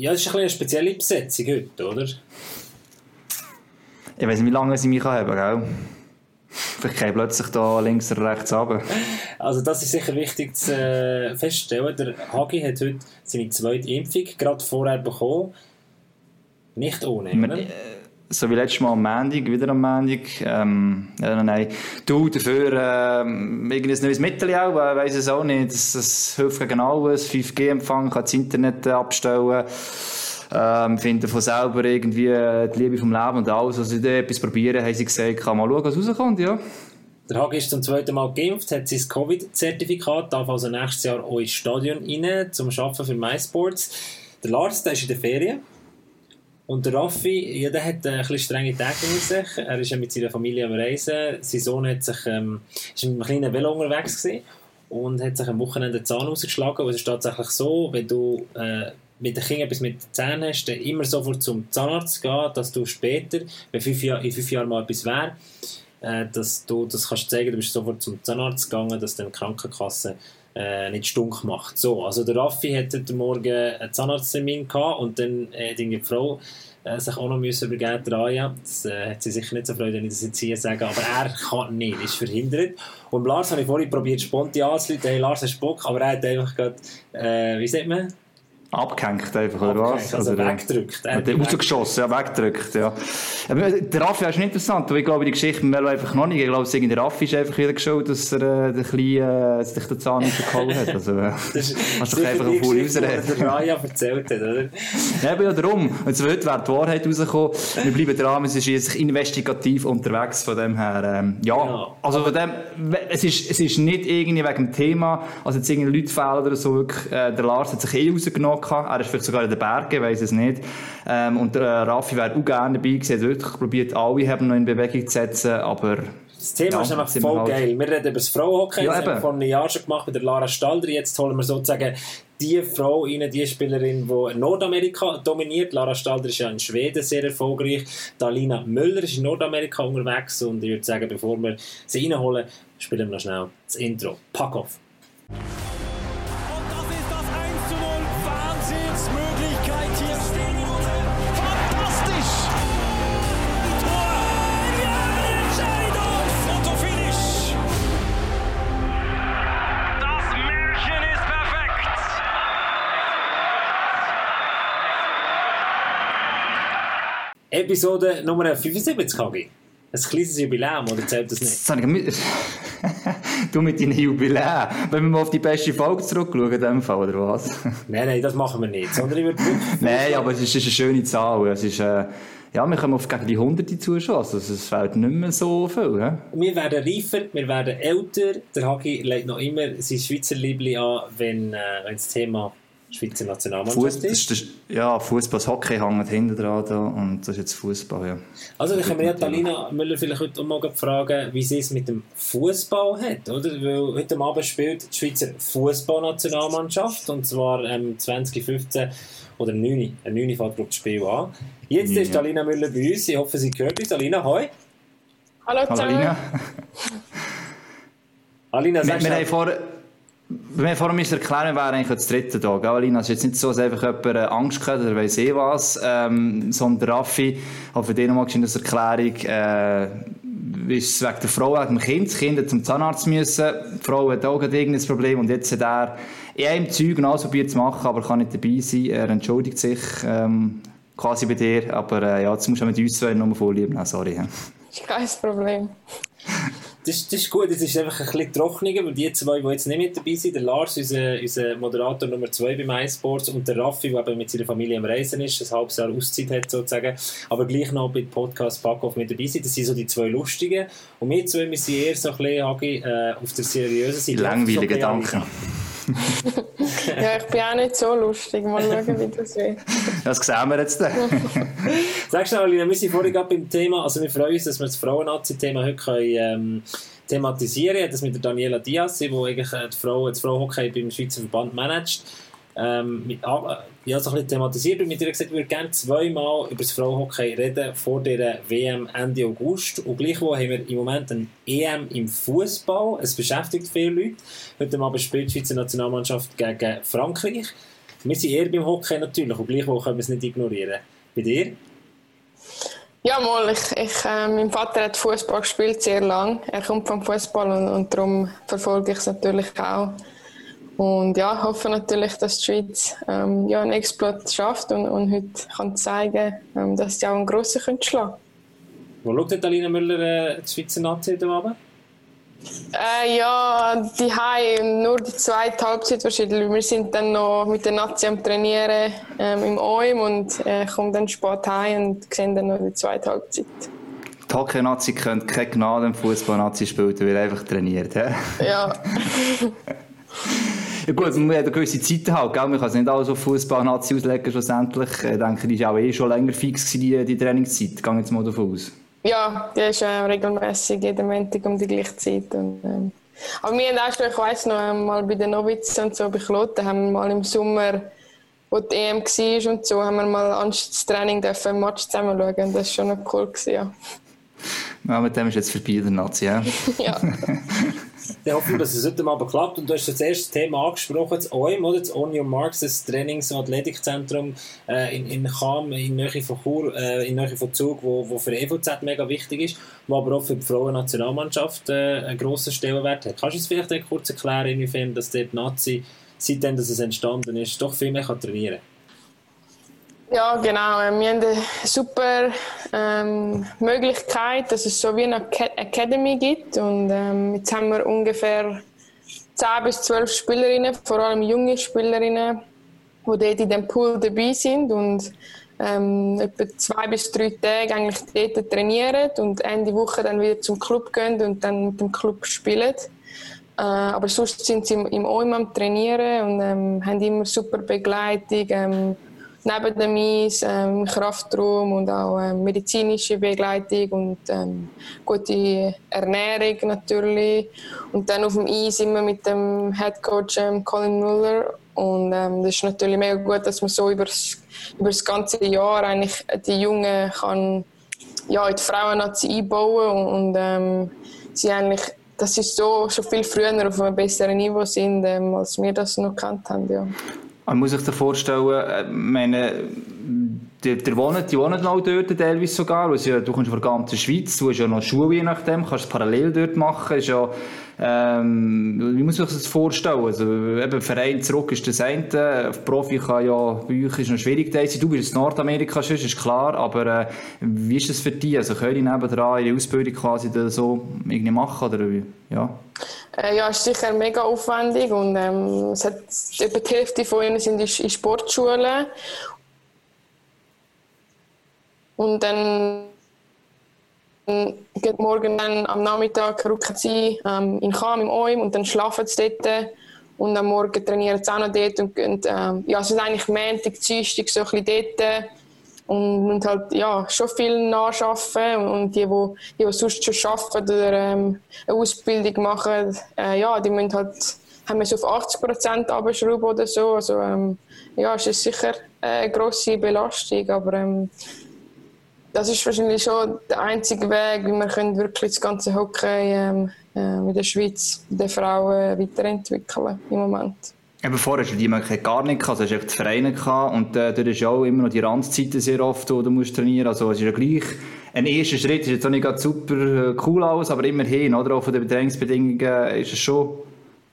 Ja, es ist ein eine spezielle Besetzung heute, oder? Ich weiß nicht, wie lange sie mich haben, gell? Vielleicht kann ich plötzlich da links oder rechts runter. Also das ist sicher wichtig zu äh, feststellen. Der Hagi hat heute seine zweite Impfung gerade vorher bekommen. Nicht ohne, oder? Äh, so wie letztes Mal am Montag, wieder am Montag. Ähm, ja, nein, du dafür ähm, irgendein neues Mittel auch, ich weiss es auch nicht. Das, das hilft gegen alles. 5G-Empfang, kann das Internet abstellen ähm, finden von selber irgendwie äh, die Liebe vom Leben und alles. Also, sie etwas probieren, haben sie gesagt, kann mal schauen, was rauskommt, ja. Der Hagi ist zum zweiten Mal geimpft, hat sein Covid-Zertifikat, darf also nächstes Jahr auch ins Stadion rein, zum Arbeiten für MySports. Der Lars, der ist in der Ferien. Und der Raffi, ja, der hat ein bisschen strenge Tage mit sich. Er ist ja mit seiner Familie am Reisen. Sein Sohn hat sich, ähm, ist mit einem kleinen Velo unterwegs gewesen und hat sich am Wochenende den Zahn ausgeschlagen. Und es ist tatsächlich so, wenn du äh, mit den Kindern etwas mit den Zähnen hast, dann immer sofort zum Zahnarzt gehen, dass du später, wenn fünf Jahr, in fünf Jahren mal etwas wäre, äh, dass du das kannst zeigen, du bist sofort zum Zahnarzt gegangen, dass dann die Krankenkasse äh, nicht stunk macht. So, also der Raffi hat heute Morgen einen Zahnarzttermin gehabt und dann hat die Frau äh, sich auch noch müssen übergeben Raya. Das äh, hat sie sicher nicht so freut, wenn ich das jetzt hier sage, aber er kann nicht, ist verhindert. Und Lars habe ich vorhin probiert, spontan anzuleiten, hey Lars, hast Bock, aber er hat einfach gerade, äh, wie sagt man, Abgehängt einfach, oder was? Also oder, weggedrückt. Äh, rausgeschossen, ja, weggedrückt, ja. Aber äh, der Raffi ist interessant, weil ich glaube, die Geschichte Melo einfach noch nicht. Ich glaube, der Raffi ist einfach wieder geschaut, dass er äh, den kleinen, äh, sich den Zahn nicht verkauen hat. Also, äh, das hast doch einfach eine coole Ausrede. der Raya erzählt hat, oder? Ja, aber ja, darum. Und so heute wäre die Wahrheit rausgekommen. Wir bleiben dran, es ist jetzt investigativ unterwegs, von dem her, ähm, ja. ja. Also von dem, es ist, es ist nicht irgendwie wegen dem Thema, also jetzt irgendwie Leute fehlen oder so, wirklich, äh, der Lars hat sich eh rausgenommen gehabt. Er ist vielleicht sogar in den Bergen, weiß es nicht. Ähm, und der äh, Raffi wäre auch gerne dabei gewesen. Hat wirklich probiert, alle haben noch in Bewegung zu setzen, aber das Thema ja, ist einfach voll halt... geil. Wir reden über das Frauenhockey, ja, das haben wir vor einem Jahr schon gemacht mit der Lara Stalder. Jetzt holen wir sozusagen die Frau rein, die Spielerin, die Nordamerika dominiert. Lara Stalder ist ja in Schweden sehr erfolgreich. Dalina Müller ist in Nordamerika unterwegs. Und ich würde sagen, bevor wir sie reinholen, spielen wir noch schnell das Intro. Pack auf! Episode Nummer 75, Kagi. Ein kleines Jubiläum, oder zählt das nicht? du mit deinen Jubiläen. Wenn wir mal auf die beste Folge zurückschauen, in dem Fall, oder was? nein, nein, das machen wir nicht. Sondern ich würde nein, aber es ist, eine schöne Zahl. Es ist, äh, ja, wir kommen auf gegen die hunderte Zuschauer. Also es fällt nicht mehr so viel. He? Wir werden reifer, wir werden älter. Der Hagi legt noch immer sein Schweizer Liebling an, wenn, äh, wenn das Thema Schweizer Nationalmannschaft Fuss, ist. ja, Fußball, Hockey hängt hinten dran da und das ist jetzt Fußball, ja. Also dann können wir ja Talina Müller vielleicht heute mal fragen, wie sie es mit dem Fußball hat, oder? Weil heute Abend spielt die Schweizer Fußballnationalmannschaft und zwar ähm, 2015 oder 9. Am 9. fängt das Spiel an. Jetzt ja. ist Talina Müller bei uns. Ich hoffe, sie hört uns. Alina, hoi. Hallo zusammen. Alina. Alina, sagst wir, wir haben vor wir vor allem erklären, wer eigentlich das dritte da, gell, Alina? Es ist jetzt nicht so, dass einfach jemand äh, Angst hat oder weiss eh was, ähm, sondern Raffi hat für dich nochmal eine Erklärung, äh, ist es wegen der Frau, wegen dem Kind, das Kind zum Zahnarzt müssen, die Frau hat auch irgendein Problem und jetzt hat er in einem Zeug alles probiert zu machen, aber kann nicht dabei sein, er entschuldigt sich, ähm, quasi bei dir, aber äh, ja, jetzt musst du mit uns zwei nochmal vorlieben, sorry. Ja. Kein Problem. Das, das ist gut, das ist einfach ein bisschen trockener, weil die zwei, die jetzt nicht mit dabei sind, der Lars, unser, unser Moderator Nummer 2 bei MySports und der Raffi, der eben mit seiner Familie am Reisen ist, ein halbes Jahr Auszeit hat sozusagen, aber gleich noch bei Podcast Backoff mit dabei sind. Das sind so die zwei Lustigen. Und wir zwei, wir sind eher so ein bisschen, äh, auf der seriösen Seite. Langweilige Gedanken. Ja, ich bin auch nicht so lustig. Mal schauen, wie das wird. Das sehen wir jetzt dann. Sag schnell, Alina, wir sind vorhin gerade beim Thema, also wir freuen uns, dass wir das Frauen-Nazi-Thema heute können, ähm, thematisieren können. Das mit der Daniela Diaz, die eigentlich äh, die Frau, das Frauenhockey beim Schweizer Verband managt ähm, mit, ah, ja, so ein bisschen thematisiert und mit ihr gesagt, ich würde gerne zweimal über das Frauenhockey reden vor der WM Ende August. Und gleichwohl haben wir im Moment ein EM im Fußball. Es beschäftigt viele Leute. Heute Abend spielt die Schweizer Nationalmannschaft gegen Frankreich. Wir sind eher beim Hockey natürlich und gleichwohl können wir es nicht ignorieren. Bei dir? Ja, mal. Ich, ich, äh, mein Vater hat Fußball gespielt sehr lang. Er kommt vom Fußball und, und darum verfolge ich es natürlich auch. Und ja, hoffe natürlich, dass die Schweiz ähm, ja, einen Exploit schafft und, und heute kann zeigen, ähm, dass sie auch einen grossen können schlagen Wo schaut Alina Müller äh, die Schweizer Nazi heute Abend? Äh, ja, die Hai nur die zweite Halbzeit wahrscheinlich. Wir sind dann noch mit der Nazi am Trainieren ähm, im OIM und äh, kommen dann spät heim und sehen dann noch die zweite Halbzeit. Die Hockey-Nazi kennt keine Gnade im Fußball-Nazi spielt, weil er einfach trainiert. He? Ja. ja gut, man hat eine gewisse Zeit halt, gell? man kann es nicht alles auf Fußball-Nazi auslegen schlussendlich. Ich denke, die war auch eh schon länger fix, die, die Trainingszeit. Gehe jetzt mal davon aus. Ja, die ist äh, regelmäßig jeden Montag um die gleiche Zeit. Und, ähm, aber wir haben auch schon, ich weiss noch, ähm, mal bei den Novizen und so bei Kloten, haben wir mal im Sommer, wo die EM war und so, haben wir mal anstatt das Training dürfen, ein Match zusammen schauen. Und das war schon noch cool. Gewesen, ja. ja, mit dem ist jetzt vorbei, der Nazi, ja? ja. Dann hoffen wir, dass es heute Abend klappt. Und du hast das erste Thema angesprochen, das OIM, oder? das On Your Marks, das Trainings- und Athletikzentrum äh, in, in Cham, in Nähe von Chur, äh, in Nähe von Zug, wo, wo für EVZ mega wichtig ist, wo aber auch für die Frauen-Nationalmannschaft äh, einen grossen Stellenwert hat. Kannst du uns vielleicht kurz erklären, inwiefern dass der Nazi, seitdem dass es entstanden ist, doch viel mehr kann trainieren kann? Ja, genau. Ähm, wir haben eine super ähm, Möglichkeit, dass es so wie eine Academy gibt. Und ähm, jetzt haben wir ungefähr 10 bis 12 Spielerinnen, vor allem junge Spielerinnen, die dort in dem Pool dabei sind und ähm, etwa zwei bis drei Tage eigentlich dort trainieren und Ende Woche dann wieder zum Club gehen und dann mit dem Club spielen. Äh, aber sonst sind sie im, im OIM am Trainieren und ähm, haben immer super Begleitung ähm, neben dem Eis, ähm, Kraftraum und auch ähm, medizinische Begleitung und ähm, gute Ernährung natürlich. Und dann auf dem Eis immer mit dem Head Coach ähm, Colin Muller. Und ähm, das ist natürlich mega gut, dass man so über das ganze Jahr eigentlich die Jungen kann ja, in die Frauen einbauen und, und ähm, sie eigentlich dass sie so schon viel früher auf einem besseren Niveau sind, ähm, als wir das noch kennt haben. Ja. Man muss sich das vorstellen, äh, meine, die, die, wohnen, die wohnen auch dort teilweise sogar. Also, du kommst von der ganzen Schweiz, du hast ja noch Schule je nachdem, kannst es parallel dort machen. Ist ja, ähm, wie muss sich das vorstellen? Also, eben Verein zurück ist das eine, Profi kann ja bei euch ist noch schwierig sein. Du bist in Nordamerika schon, ist klar, aber äh, wie ist das für dich? Also können die nebenan ihre Ausbildung quasi so irgendwie machen oder wie? Ja. Äh, ja, ist sicher mega aufwendig und ähm, es hat, etwa die Hälfte von ihnen sind in Sportschulen und dann geht morgen dann am Nachmittag rücken sie ähm, in Cham im OIM und dann schlafen sie dort. Und am Morgen trainieren sie auch noch dort und, und ähm, ja, es ist eigentlich Montag, Dienstag so ein bisschen dort. Und, und halt ja, schon viel nachschaffen und die, die, die, die sonst schon arbeiten oder ähm, eine Ausbildung machen, äh, ja, die müssen halt, haben so auf 80 Prozent abschrauben oder so, also ähm, ja, es ist sicher eine grosse Belastung, aber ähm, das ist wahrscheinlich schon der einzige Weg, wie wir können wirklich das ganze Hockey ähm, äh, in der Schweiz der Frauen weiterentwickeln im Moment. Eben vorher hast du die gar nicht gehabt, also hast du die Vereine gehabt und äh, dort ist auch immer noch die Randzeiten sehr oft, wo du musst trainieren Also es ist ja gleich ein erster Schritt, ist jetzt auch nicht super äh, cool aus, aber immerhin, oder? Auch von den Bedingungsbedingungen ist es schon,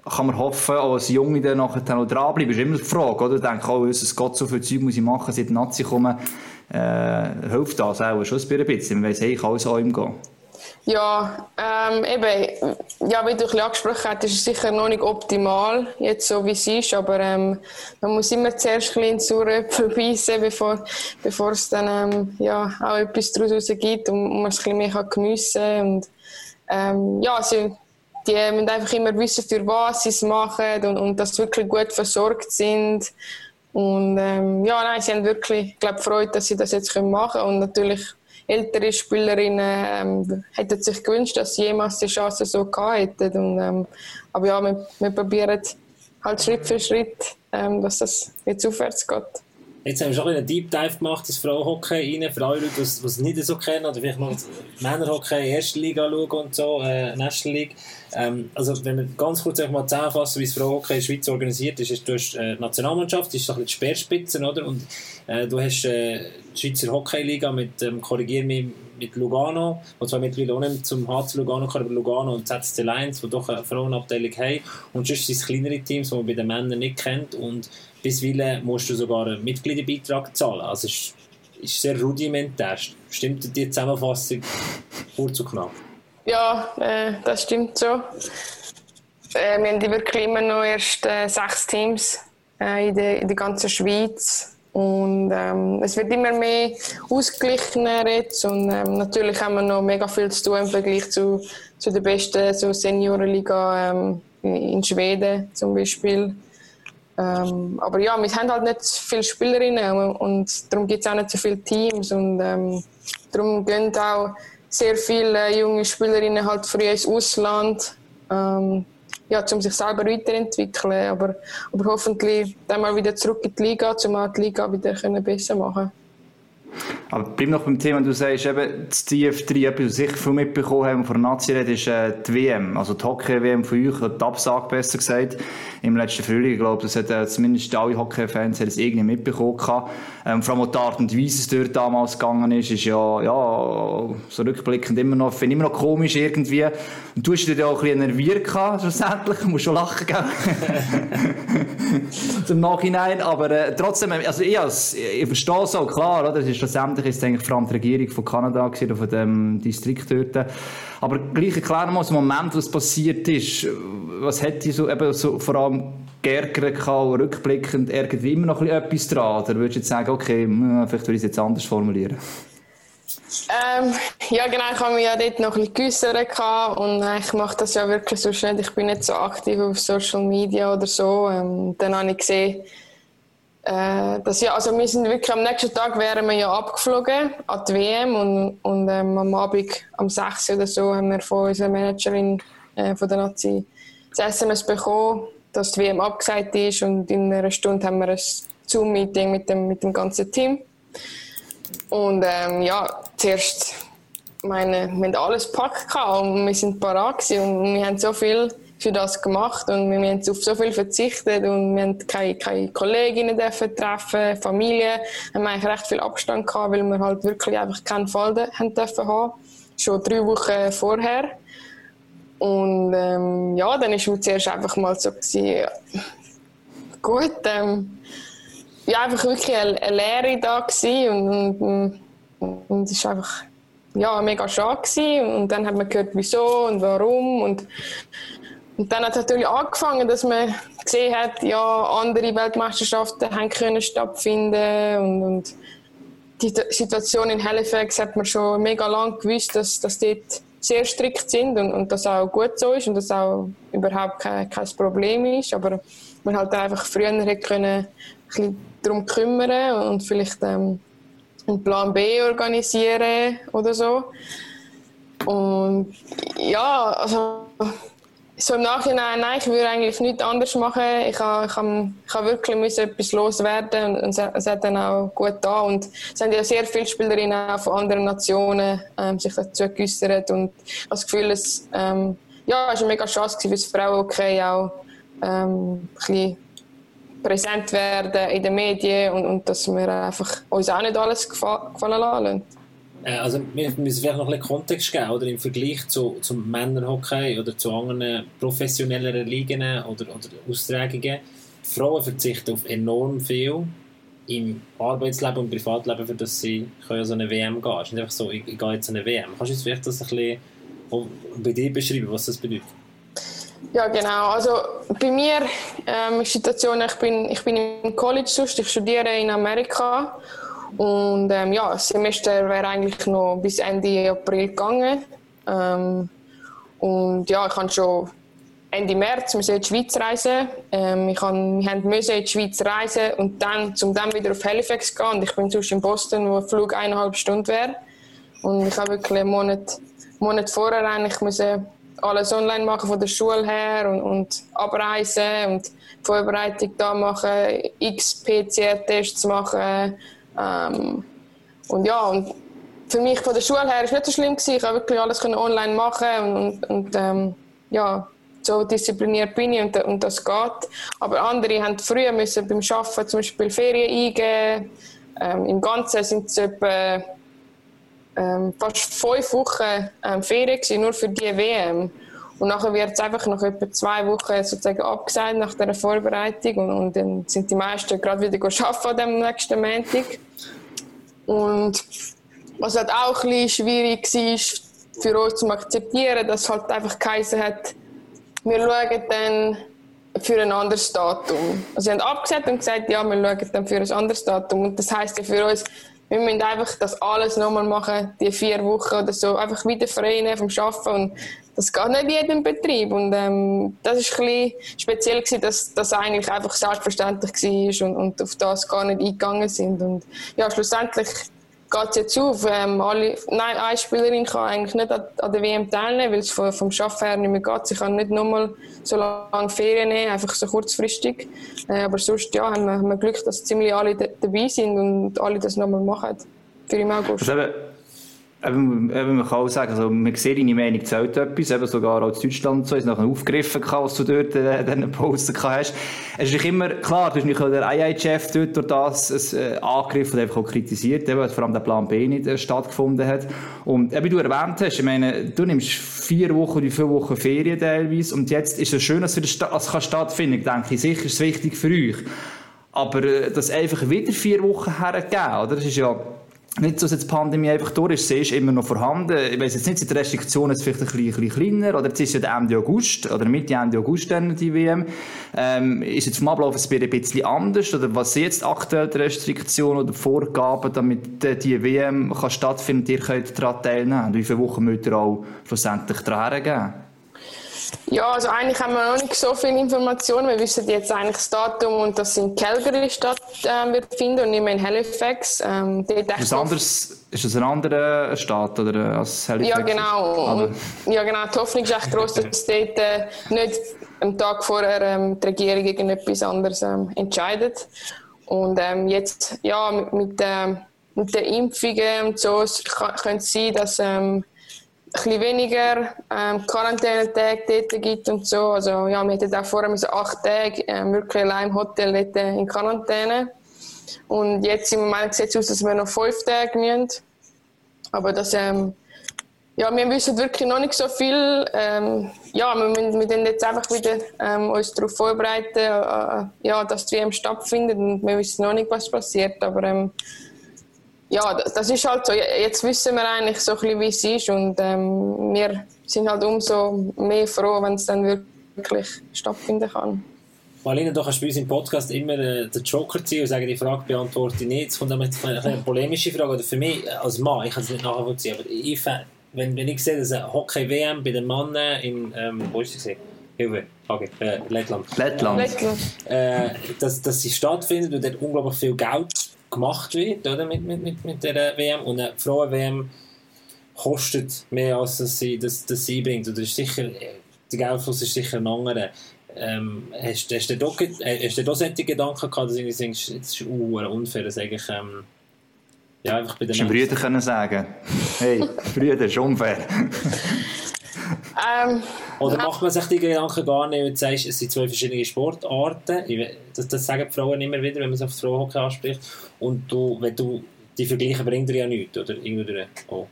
kann man hoffen, als Junge dann nachher noch dranbleiben, ist immer die Frage, oder? Ich denke, oh, Jesus Gott, so viel Zeug muss ich machen, seit Nazi kommen, äh, hilft das auch schon ein bisschen, man weiss, hey, ich kann alles an ihm gehen. Ja, ähm, eben, ja, wie du ein angesprochen hast, ist es sicher noch nicht optimal, jetzt so wie es ist, aber ähm, man muss immer zuerst ein bisschen Saueröpfel beißen, bevor, bevor es dann ähm, ja, auch etwas daraus gibt und man es ein bisschen mehr geniessen kann. Und, ähm, ja, sie, die müssen einfach immer wissen, für was sie es machen und, und dass sie wirklich gut versorgt sind. Und ähm, ja, nein, sie haben wirklich, glaube Freude, dass sie das jetzt machen können und natürlich ältere Spielerinnen ähm, hätten sich gewünscht, dass sie jemals die Chance so gehabt hätten. Und, ähm, aber ja, wir, wir probieren halt Schritt für Schritt, ähm, dass das jetzt aufwärts geht. Jetzt haben wir schon einen Deep Dive gemacht ins Frauenhockey rein, für alle Leute, die es nicht so kennen, oder vielleicht mal Männerhockey, erste Liga schauen und so, äh, National League. Ähm, also, wenn wir ganz kurz mal zusammenfassen, wie das Frauenhockey in der Schweiz organisiert ist, ist du hast äh, Nationalmannschaft, das ist so ein bisschen die Speerspitze, oder? Und äh, du hast äh, die Schweizer Hockeyliga mit, ähm, korrigier mich, mit Lugano, wo zwar mittlerweile auch nicht zum HC Lugano aber Lugano und ZSC Lions, die doch eine Frauenabteilung haben. Und sonst sind es kleinere Teams, die man bei den Männern nicht kennt. Und bisweilen musst du sogar einen Mitgliederbeitrag zahlen. Also es ist, ist sehr rudimentär. Stimmt die Zusammenfassung kurz und knapp? Ja, äh, das stimmt so. Äh, wir haben wirklich immer noch erst äh, sechs Teams äh, in, der, in der ganzen Schweiz. Und ähm, es wird immer mehr ausgeglichener jetzt. Und ähm, natürlich haben wir noch mega viel zu tun im Vergleich zu, zu der besten so Seniorenliga ähm, in Schweden zum Beispiel. Ähm, aber ja, wir haben halt nicht so viele Spielerinnen und darum gibt es auch nicht so viele Teams und ähm, darum gehen auch sehr viele junge Spielerinnen halt früh ins Ausland, ähm, ja, um sich selber weiterentwickeln, aber, aber hoffentlich dann mal wieder zurück in die Liga, um die Liga wieder besser machen können. Aber bleib noch beim Thema, du sagst eben, das TF3, etwas, was sicher viel mitbekommen haben von der Nazi ist äh, die WM, also die Hockey-WM von euch, die Absage besser gesagt, im letzten Frühling. Ich glaube, das hat äh, zumindest alle Hockey-Fans irgendwie mitbekommen. Ähm, vor allem die Art und Weise, es dort damals gegangen ist, ist ja, ja, so rückblickend immer noch, finde immer noch komisch irgendwie. Und du hast dich ja auch ein bisschen nerviert gehabt, schlussendlich. Du musst schon lachen, gell? Zum Nachhinein. Aber äh, trotzdem, also ich, ich verstehe es auch, klar, oder? Es ist schlussendlich ist es eigentlich vor allem die Regierung von Kanada gewesen, von dem Distrikt dort. Aber gleich erklären wir mal, den Moment, was passiert ist. Was hat dich so, eben so vor allem geärgert rückblickend irgendwie immer noch etwas dran? Oder würdest du jetzt sagen, okay, hm, vielleicht würde ich es jetzt anders formulieren? Ähm, ja, genau, ich habe mich ja dort noch ein bisschen geäussert und ich mache das ja wirklich so schnell. Ich bin nicht so aktiv auf Social Media oder so. Ähm, dann habe ich gesehen, äh, dass ja, also wir sind wirklich am nächsten Tag wären wir ja abgeflogen an die WM und, und ähm, am Abend am 6. oder so haben wir von unserer Managerin äh, von der Nazi das SMS bekommen, dass die WM abgesagt ist und in einer Stunde haben wir ein Zoom-Meeting mit dem, mit dem ganzen Team. Und ähm, ja, zuerst, meine, wir haben alles gepackt und wir sind parat und wir haben so viel für das gemacht und wir haben auf so viel verzichtet und wir haben keine, keine Kolleginnen dürfen treffen, Familie, wir haben eigentlich recht viel Abstand gehabt, weil wir halt wirklich einfach keinen Fall haben dürfen haben, schon drei Wochen vorher. Und ähm, ja, dann war mir zuerst einfach mal so, gewesen, gut, ähm, ja, einfach wirklich eine, eine Lehre da und, und, und es war einfach ja, mega schade gewesen. und dann hat man gehört, wieso und warum und und dann hat es natürlich angefangen, dass man gesehen hat, ja, andere Weltmeisterschaften haben können stattfinden und, und die Situation in Halifax hat man schon mega lang gewusst, dass, dass dort sehr strikt sind und, und das auch gut so ist und das auch überhaupt kein, kein Problem ist, aber man halt einfach früher hätte können ein darum kümmern und vielleicht ähm, einen Plan B organisieren oder so. Und ja, also so im Nachhinein, nein, ich würde eigentlich nichts anders machen. Ich habe, ich habe, ich habe wirklich etwas loswerden und es, es hat dann auch gut da und es haben ja sehr viele Spielerinnen auch von anderen Nationen ähm, sich dazu geäußert und das Gefühl, es ähm, ja, war eine mega Chance für das Frauenhockey auch ähm, ein bisschen präsent werden in den Medien und, und dass wir einfach uns auch nicht alles gefallen lassen. Äh, also wir müssen vielleicht noch ein bisschen Kontext geben, oder im Vergleich zu, zum Männerhockey oder zu anderen professionelleren Ligen oder, oder Austragungen. Frauen verzichten auf enorm viel im Arbeitsleben und Privatleben, für das sie können so eine WM gehen. Es ist nicht einfach so, ich, ich gehe jetzt eine WM. Kannst du uns vielleicht das ein bisschen bei dir beschreiben, was das bedeutet? Ja, genau. Also bei mir ähm, ist die Situation, ich bin, ich bin im College sonst, ich studiere in Amerika und ähm, ja, das Semester wäre eigentlich noch bis Ende April gegangen. Ähm, und ja, ich kann schon Ende März in die Schweiz reisen. Ähm, ich kann, wir mussten in die Schweiz reisen und dann, um dann wieder auf Halifax zu gehen. Und ich bin sonst in Boston, wo ein Flug eineinhalb Stunden wäre. Und ich habe wirklich einen Monat, Monat vorher eigentlich müssen alles online machen von der Schule her und, und abreisen und Vorbereitung da machen, x PCR-Tests machen. Ähm, und ja, und für mich von der Schule her war es nicht so schlimm. Gewesen. Ich konnte wirklich alles online machen und, und ähm, ja, so diszipliniert bin ich und, und, das geht. Aber andere haben früher müssen beim Arbeiten zum Beispiel Ferien eingeben. Ähm, Im Ganzen sind es etwa ähm, fast fünf Wochen ähm, Ferien gewesen, nur für die WM. Und nachher wird es einfach nach etwa zwei Wochen sozusagen abgesagt nach der Vorbereitung und, und dann sind die meisten gerade wieder arbeiten am nächsten Montag. Und was halt auch ein bisschen schwierig war für uns zu akzeptieren, dass es halt einfach geheißen hat, wir schauen dann für ein anderes Datum. Also sie haben abgesagt und gesagt, ja, wir schauen dann für ein anderes Datum. Und das heisst ja für uns, wir müssen einfach das alles nochmal machen, die vier Wochen oder so, einfach wieder frei vom Arbeiten und das geht nicht in jedem Betrieb und ähm, das ist ein speziell gewesen, dass das eigentlich einfach selbstverständlich war und, und auf das gar nicht eingegangen sind und ja, schlussendlich geht es jetzt auf. Ähm, alle, nein, eine Spielerin kann eigentlich nicht an, an der WM teilnehmen, weil es vom, vom Arbeiten her nicht mehr geht. Sie kann nicht nochmal so lange Ferien nehmen, einfach so kurzfristig. Äh, aber sonst ja, haben wir, haben wir Glück, dass ziemlich alle dabei sind und alle das nochmal machen. Für im August. Also Eben, eben, man kann auch sagen, also, man sieht, deine Meinung zählt etwas, eben sogar als Deutschland so, ist nachher aufgegriffen, was du dort äh, diesen Posten hast. Es ist immer, klar, du hast nicht der IIHF dort durch das äh, angegriffen und einfach auch kritisiert, eben, vor allem der Plan B nicht äh, stattgefunden hat. Und eben, wie du erwähnt hast, ich meine, du nimmst vier Wochen oder vier Wochen Ferien teilweise und jetzt ist es schön, dass es das stattfinden kann, denke ich. Sicher ist es wichtig für euch. Aber äh, das einfach wieder vier Wochen hergeben, oder? Das ist ja nicht so, dass die Pandemie einfach durch ist, sie ist immer noch vorhanden. Ich weiß jetzt nicht, sind die Restriktionen jetzt vielleicht ein bisschen, ein bisschen kleiner, oder jetzt ist ja Ende August, oder Mitte Ende August dann die WM. Ähm, ist jetzt vom Ablauf ein bisschen anders, oder was sind jetzt aktuell die Restriktionen oder Vorgaben, damit die WM kann stattfinden und ihr könnt daran teilnehmen? Wie viele Wochen müsst ihr auch schlussendlich daran geben? Ja, also eigentlich haben wir noch nicht so viele Informationen. Wir wissen jetzt eigentlich das Datum und das in Calgary statt äh, wird finden und nicht mehr in Halifax. Ähm, ist, anderes, ist das ein anderer Staat oder als Halifax? Ja, genau. Und, ja, genau. Die Hoffnung ist echt groß, dass dort äh, nicht am Tag vorher ähm, die Regierung irgendetwas anderes ähm, entscheidet. Und ähm, jetzt, ja, mit, mit, äh, mit den Impfungen und so könnte es sein, dass ähm, bisschen weniger ähm, Quarantänetage dort gibt und so. Also, ja, wir hatten auch vorher acht Tage ähm, wirklich allein im Hotel dort in Quarantäne. Und jetzt im Moment sieht es aus, dass wir noch fünf Tage müssen. Aber das, ähm, ja, wir wissen wirklich noch nicht so viel. Ähm, ja, wir müssen wir jetzt einfach wieder ähm, uns darauf vorbereiten, äh, ja, dass die WM stattfindet und wir wissen noch nicht, was passiert. Aber ähm, ja, das ist halt so. Jetzt wissen wir eigentlich so ein bisschen, wie es ist und ähm, wir sind halt umso mehr froh, wenn es dann wirklich stattfinden kann. Marlene, du kannst bei uns im Podcast immer äh, den Joker ziehen und sagen, die Frage beantworte ich nicht. Es kommt eine, eine polemische Frage. Oder für mich als Mann, ich kann es nicht nachvollziehen, aber ich, wenn, wenn ich sehe, dass eine Hockey-WM bei den Männern in, ähm, wo ist sie Hilfe, okay, äh, Lettland. Lettland. Lettland. Äh, dass, dass sie stattfindet und dort unglaublich viel Geld gemacht wird oder, mit, mit, mit, mit der WM. Und eine Frauen-WM kostet mehr, als dass sie, das, das sie bringt. Und das ist sicher, der Geldfluss ist sicher ein anderer. Ähm, hast, hast, du da, äh, hast du da solche Gedanken gehabt, dass du denkst, es ist uh, unfair, dass eigentlich, ähm, ja, einfach bei den Menschen... Brüder können sagen, hey, Brüder, ist unfair. Ähm, Oder macht man sich die Gedanken gar nicht, wenn du sagst, es sind zwei verschiedene Sportarten? Das, das sagen die Frauen immer wieder, wenn man es auf Frauenhockey anspricht. Und du, wenn du die Vergleiche bringt dir ja nichts, oder? Irgendwie oh.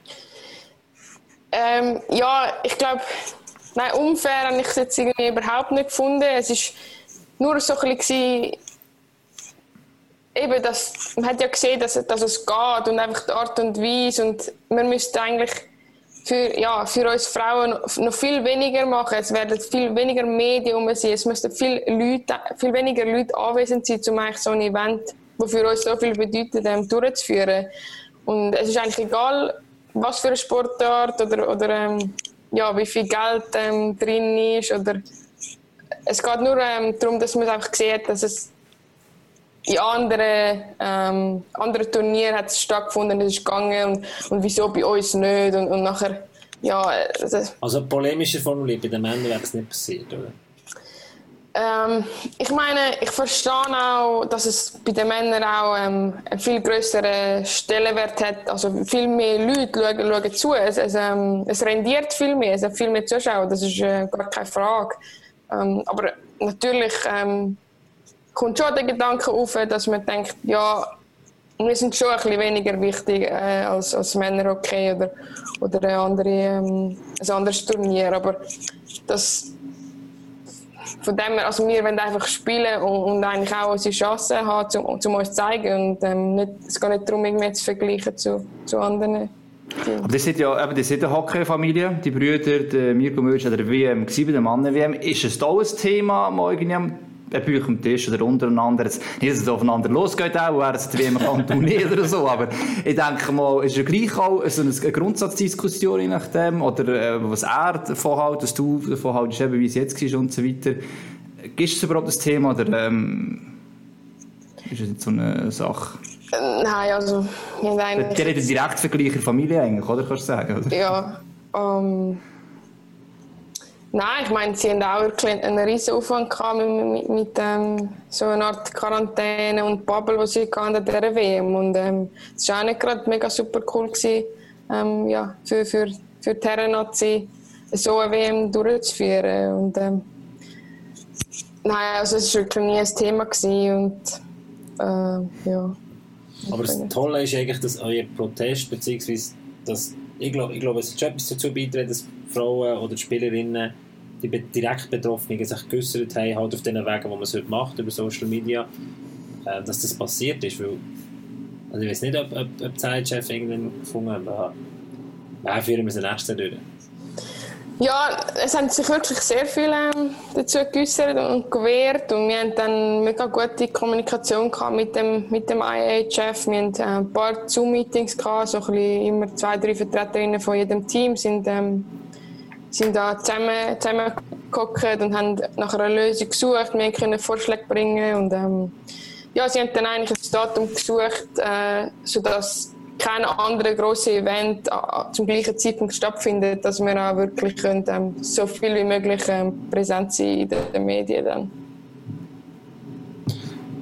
ähm, ja, ich glaube, nein, unfair habe ich es jetzt irgendwie überhaupt nicht gefunden. Es war nur so ein bisschen eben, dass, man hat ja gesehen, dass, dass es geht und einfach die Art und Weise und man müsste eigentlich für, ja, für uns Frauen noch viel weniger machen. Es werden viel weniger Medien sein. Es müssten viel, Leute, viel weniger Leute anwesend sein, um eigentlich so ein Event, das für uns so viel bedeutet, ähm, durchzuführen. Und es ist eigentlich egal, was für eine Sportart oder, oder ähm, ja, wie viel Geld ähm, drin ist. Oder es geht nur ähm, darum, dass man einfach sieht, dass es in anderen, ähm, anderen Turnieren hat es stattgefunden, es ist gegangen und, und wieso bei uns nicht und, und nachher ja, also, also polemischer formuliert, bei den Männern wäre es nicht passiert, oder? Ähm, ich meine, ich verstehe auch, dass es bei den Männern auch ähm, einen viel größeren Stellenwert hat. Also viel mehr Leute schauen, schauen zu. Es, es, ähm, es rendiert viel mehr, es hat viel mehr Zuschauer, das ist äh, gar keine Frage. Ähm, aber natürlich ähm, kommt schon der Gedanke auf, dass man denkt, ja, wir sind schon ein bisschen weniger wichtig äh, als, als Männerhockey oder, oder ein, andere, ähm, ein anderes Turnier. Aber das von dem her, also wir wollen einfach spielen und, und eigentlich auch unsere Chancen haben, um, um uns zu zeigen. Und ähm, nicht, es geht nicht darum, irgendwie zu vergleichen zu, zu anderen. Aber das sind ja eben, das sind eine Hockey-Familie, die Brüder, der Mirko Mürsch der WM, bei der Mannen-WM. Ist es da ein Thema, mal am Bücher am Tisch oder untereinander. Jetzt, nicht, dass es aufeinander losgeht, auch, wäre es WM Kanton nicht oder so, aber ich denke mal, ist ja gleich auch so eine Grundsatzdiskussion je nachdem, oder äh, was er davon hält, dass du davon hältst, eben, wie es jetzt ist und so weiter. Gibt es überhaupt das Thema oder ähm, ist es nicht so eine Sache? Nein, also... Der, der hat einen Direktvergleich in Familie eigentlich, oder? Kannst du sagen? Oder? Ja, ähm... Nein, ich meine, sie haben auch einen riesen Aufwand mit, mit, mit ähm, so einer Art Quarantäne und Bubble, die sie an dieser WM. Und ähm, war auch nicht gerade mega super cool gewesen, ähm, ja, für, für, für die Herren-Nazi so eine WM durchzuführen. Und, ähm, nein, also es war wirklich nie ein Thema und äh, ja. Aber das Tolle ist eigentlich, dass euer Protest, beziehungsweise dass, ich glaube, ich glaub, es hat schon etwas dazu beitragen, dass Frauen oder Spielerinnen die direkt Betroffenen sich geäußert haben, halt auf den Wegen, wo man es heute macht, über Social Media, äh, dass das passiert ist. Weil, also ich weiß nicht, ob, ob, ob die Zeitchef irgendwann gefunden hat, ja, führen wir das nächste durch. Ja, es haben sich wirklich sehr viele ähm, dazu geäußert und gewehrt und wir haben dann mega gute Kommunikation mit dem, mit dem IHF. Wir hatten äh, ein paar Zoom-Meetings so immer zwei, drei Vertreterinnen von jedem Team sind ähm, sind da zusammen, zusammengeguckt und haben nach einer Lösung gesucht. Wir können Vorschläge bringen und ähm, ja, sie haben dann eigentlich ein Datum gesucht, äh, sodass kein anderes grosses Event zum gleichen Zeitpunkt stattfindet, dass wir auch wirklich können, ähm, so viel wie möglich ähm, präsent sein in den Medien dann.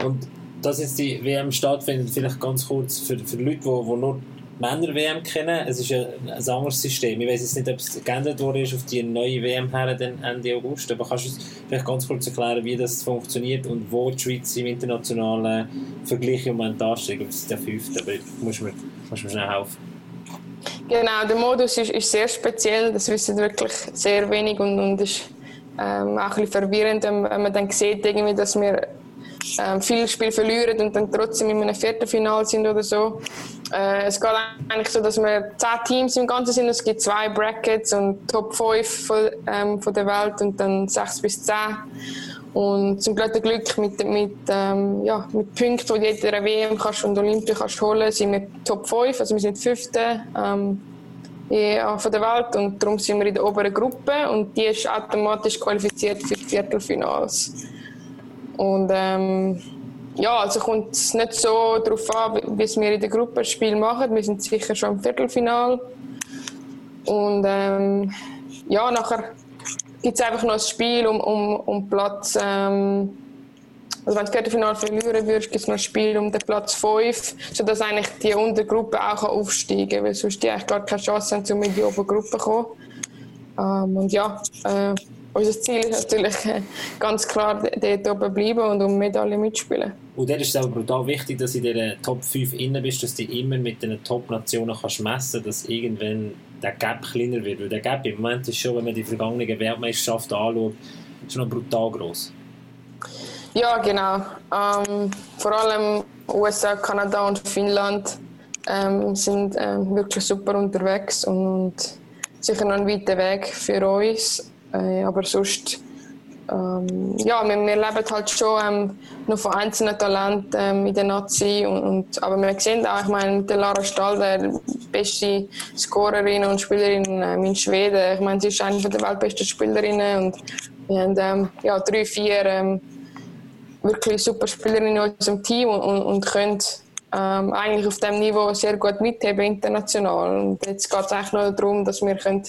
Und dass jetzt die WM stattfindet, vielleicht ganz kurz für, für Leute, die, die nur Männer-WM kennen. Es ist ja ein anderes System. Ich weiß jetzt nicht, ob es geändert ist auf die neue WM her Ende August, aber kannst du uns vielleicht ganz kurz erklären, wie das funktioniert und wo die Schweiz im internationalen Vergleich im Moment? Ich glaube, es ist der fünfte, aber musst du mir, musst mir schnell helfen. Genau, der Modus ist, ist sehr speziell, das wissen wirklich sehr wenig und, und ist ähm, auch ein bisschen verwirrend, wenn man dann sieht, irgendwie, dass wir ähm, viele Spiele verlieren und dann trotzdem in einem Viertelfinale sind oder so. Äh, es geht eigentlich so, dass wir zehn Teams im Ganzen sind. Es gibt zwei Brackets und Top 5 von, ähm, von der Welt und dann sechs bis zehn. Und zum Glück mit, mit, ähm, ja, mit Punkten, die jeder WM kannst und Olympia kannst holen, sind wir Top 5, also wir sind Fünfte ähm, ja, von der Welt und darum sind wir in der oberen Gruppe und die ist automatisch qualifiziert für die Viertelfinals. Und ähm, ja, also kommt es nicht so darauf an, wie wir in der Gruppe ein Spiel machen. Wir sind sicher schon im Viertelfinal. Und ähm, ja, nachher gibt es einfach noch ein Spiel um, um, um Platz. Ähm, also wenn du das Viertelfinale verlieren würdest, gibt es noch ein Spiel um den Platz 5, sodass eigentlich die Untergruppe auch aufsteigen kann, weil sonst die eigentlich gar keine Chance haben, um in die Obergruppe zu kommen. Ähm, und ja, äh, unser Ziel ist natürlich äh, ganz klar, dort oben bleiben und um Medaillen mitspielen. Und dann ist es auch brutal wichtig, dass du in dieser Top 5 innen bist, dass du immer mit den Top-Nationen kannst messen dass irgendwann der Gap kleiner wird. Weil der Gap im Moment ist schon, wenn man die vergangenen Weltmeisterschaften anschaut, ist noch brutal groß. Ja, genau. Ähm, vor allem USA, Kanada und Finnland ähm, sind ähm, wirklich super unterwegs und sicher noch ein weiter Weg für uns. Äh, aber sonst, ähm, ja, wir, wir, leben halt schon ähm, noch von einzelnen Talenten ähm, in der Nazi. Und, und, aber wir sehen auch, ich meine, der Lara Stalder, beste Scorerin und Spielerin ähm, in Schweden. Ich meine, sie ist eine der weltbesten Spielerinnen und wir haben ähm, ja, drei, vier ähm, wirklich super Spielerinnen in unserem Team und, und, und können ähm, eigentlich auf dem Niveau sehr gut mitheben international. Und jetzt geht es eigentlich nur darum, dass wir können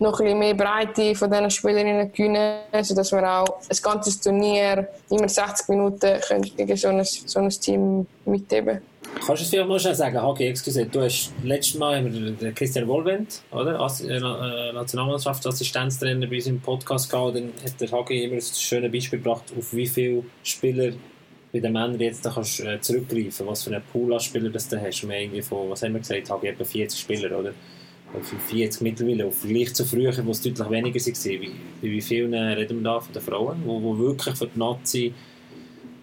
noch ein mehr Breite von diesen Spielerinnen gewinnen sodass wir auch ein ganzes Turnier immer 60 Minuten können gegen so ein, so ein Team mitheben Kannst du es vielleicht mal schnell sagen, Hagi, excuse, du hast letztes Mal haben wir Christian Wohlwend, oder? As äh, äh Nationalmannschaftsassistenztrainer bei uns im Podcast gehabt, dann hat der Hagi immer ein schönes Beispiel gebracht, auf wie viele Spieler bei den Männern jetzt da kannst äh, zurückgreifen, was für einen Pool an Spieler du hast. Wir irgendwie von, was haben wir gesagt, Hagi, etwa 40 Spieler, oder? 40 mittlerweile, im Vergleich zu früher, wo es deutlich weniger war. Wie, wie vielen reden wir da von den Frauen, wo, wo wirklich für die Nazi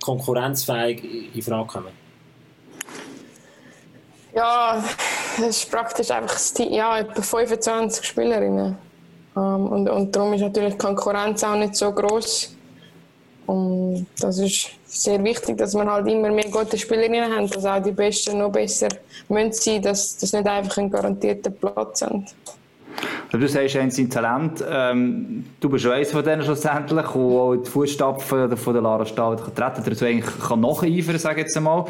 konkurrenzfähig in Frage kommen? Ja, es ist praktisch einfach das Team, ja, etwa 25 Spielerinnen. Ähm, und, und darum ist natürlich die Konkurrenz auch nicht so groß. Und das ist sehr wichtig, dass wir halt immer mehr gute Spielerinnen haben, dass auch die Besten noch besser müssen sein, dass das nicht einfach einen garantierten Platz haben. Du sagst, ein sein Talent. Ähm, du bist eins von denen schlussendlich, der auch die Fußstapfen von der Lara Stahl treten kann, der eigentlich kann nacheifern, sage ich jetzt einmal.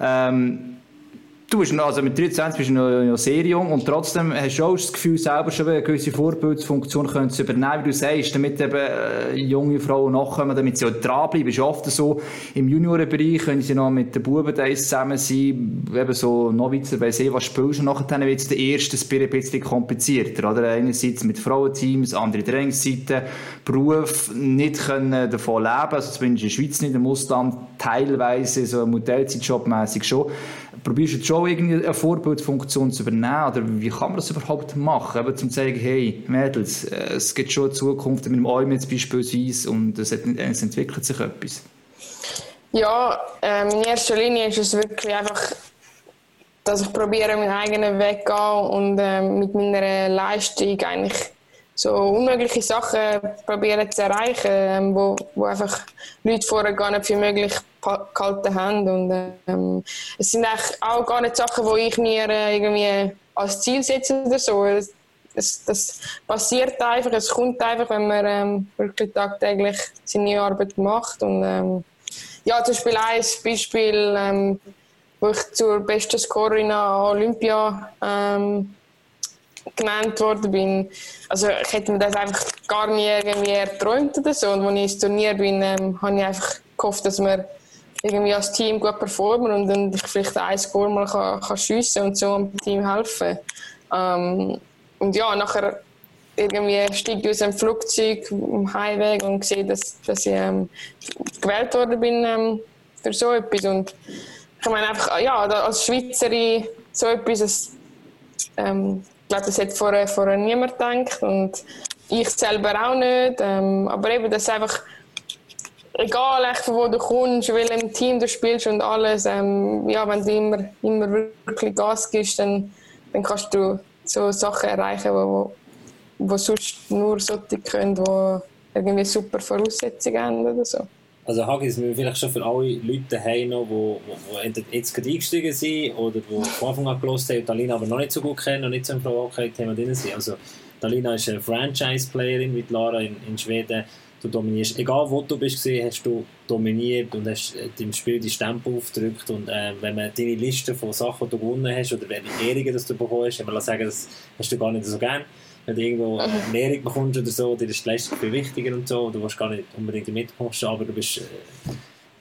Ähm, Du bist noch, also mit 23 bist du noch, noch sehr jung und trotzdem hast du auch das Gefühl, selber schon eine gewisse Vorbildsfunktion können zu übernehmen, wie du sagst, damit eben äh, junge Frauen nachkommen, damit sie auch dranbleiben. Ist oft so, im Juniorenbereich können sie noch mit den Buben zusammen sein, eben so Novizer bei See, was spielst du nachher, dann wird es der erste ein bisschen komplizierter, oder? Einerseits mit Frauenteams, andere Trainingszeiten, Beruf, nicht können davon leben, also zumindest in der Schweiz nicht, im Ausland teilweise, so Modellzeitjob-mässig schon. Probierst du schon irgendwie eine Vorbildfunktion zu übernehmen? Oder wie kann man das überhaupt machen? Eben zum zu sagen, hey, Mädels, äh, es gibt schon eine Zukunft mit dem Alm jetzt beispielsweise und es, es entwickelt sich etwas. Ja, ähm, in erster Linie ist es wirklich einfach, dass ich probiere, meinen eigenen Weg zu gehen und ähm, mit meiner Leistung eigentlich so unmögliche Sachen probieren zu erreichen, ähm, wo, wo einfach Leute vorher gar nicht für möglich gehalten haben. Und, ähm, es sind auch gar nicht Sachen, die ich mir äh, irgendwie als Ziel setze oder so. Das, das, passiert einfach, es kommt einfach, wenn man ähm, wirklich tagtäglich seine Arbeit macht. Und, ähm, ja, zum Beispiel ein Beispiel, ähm, wo ich zur besten Scorerin an Olympia ähm, genannt worden bin. Also ich hätte mir das einfach gar nie irgendwie erträumt oder so. Und als ich ins Turnier bin, ähm, habe ich einfach gehofft, dass wir irgendwie als Team gut performen und dann ich vielleicht ein Score mal kann, kann schiessen und so dem Team helfen. Ähm, und ja, nachher irgendwie steige ich aus dem Flugzeug am Heimweg und sehe, dass, dass ich ähm, gewählt worden bin ähm, für so etwas. Und ich meine einfach, ja, als Schweizerin so etwas, ähm, glaube, das hat vorher, vorher niemand gedacht und ich selber auch nicht. Ähm, aber eben, das einfach egal von wo du kommst, welchem Team du spielst und alles, ähm, ja, wenn du immer, immer wirklich Gas gibst, dann, dann kannst du so Sachen erreichen, wo, wo sonst nur solche können, die irgendwie super Voraussetzungen haben oder so. Also Hagis, wir vielleicht schon für alle Leute noch, die, die jetzt gerade eingestiegen sind oder die von Anfang an gelost haben und Alina aber noch nicht so gut kennen und nicht so im Pro-Hockey-Thema drin sind. Also Alina ist eine Franchise-Playerin mit Lara in, in Schweden du dominierst. Egal wo du bist, hast du dominiert und hast äh, dem Spiel die Stempel aufgedrückt. Und äh, wenn man deine Liste von Sachen, die du gewonnen hast oder welche Ehrungen die du hast, wenn man sagen, das hast du gar nicht so gern. Wenn du irgendwo eine Ehrung bekommst oder so, dir ist die Leistung viel wichtiger und so, du willst gar nicht unbedingt mitposten, aber du bist...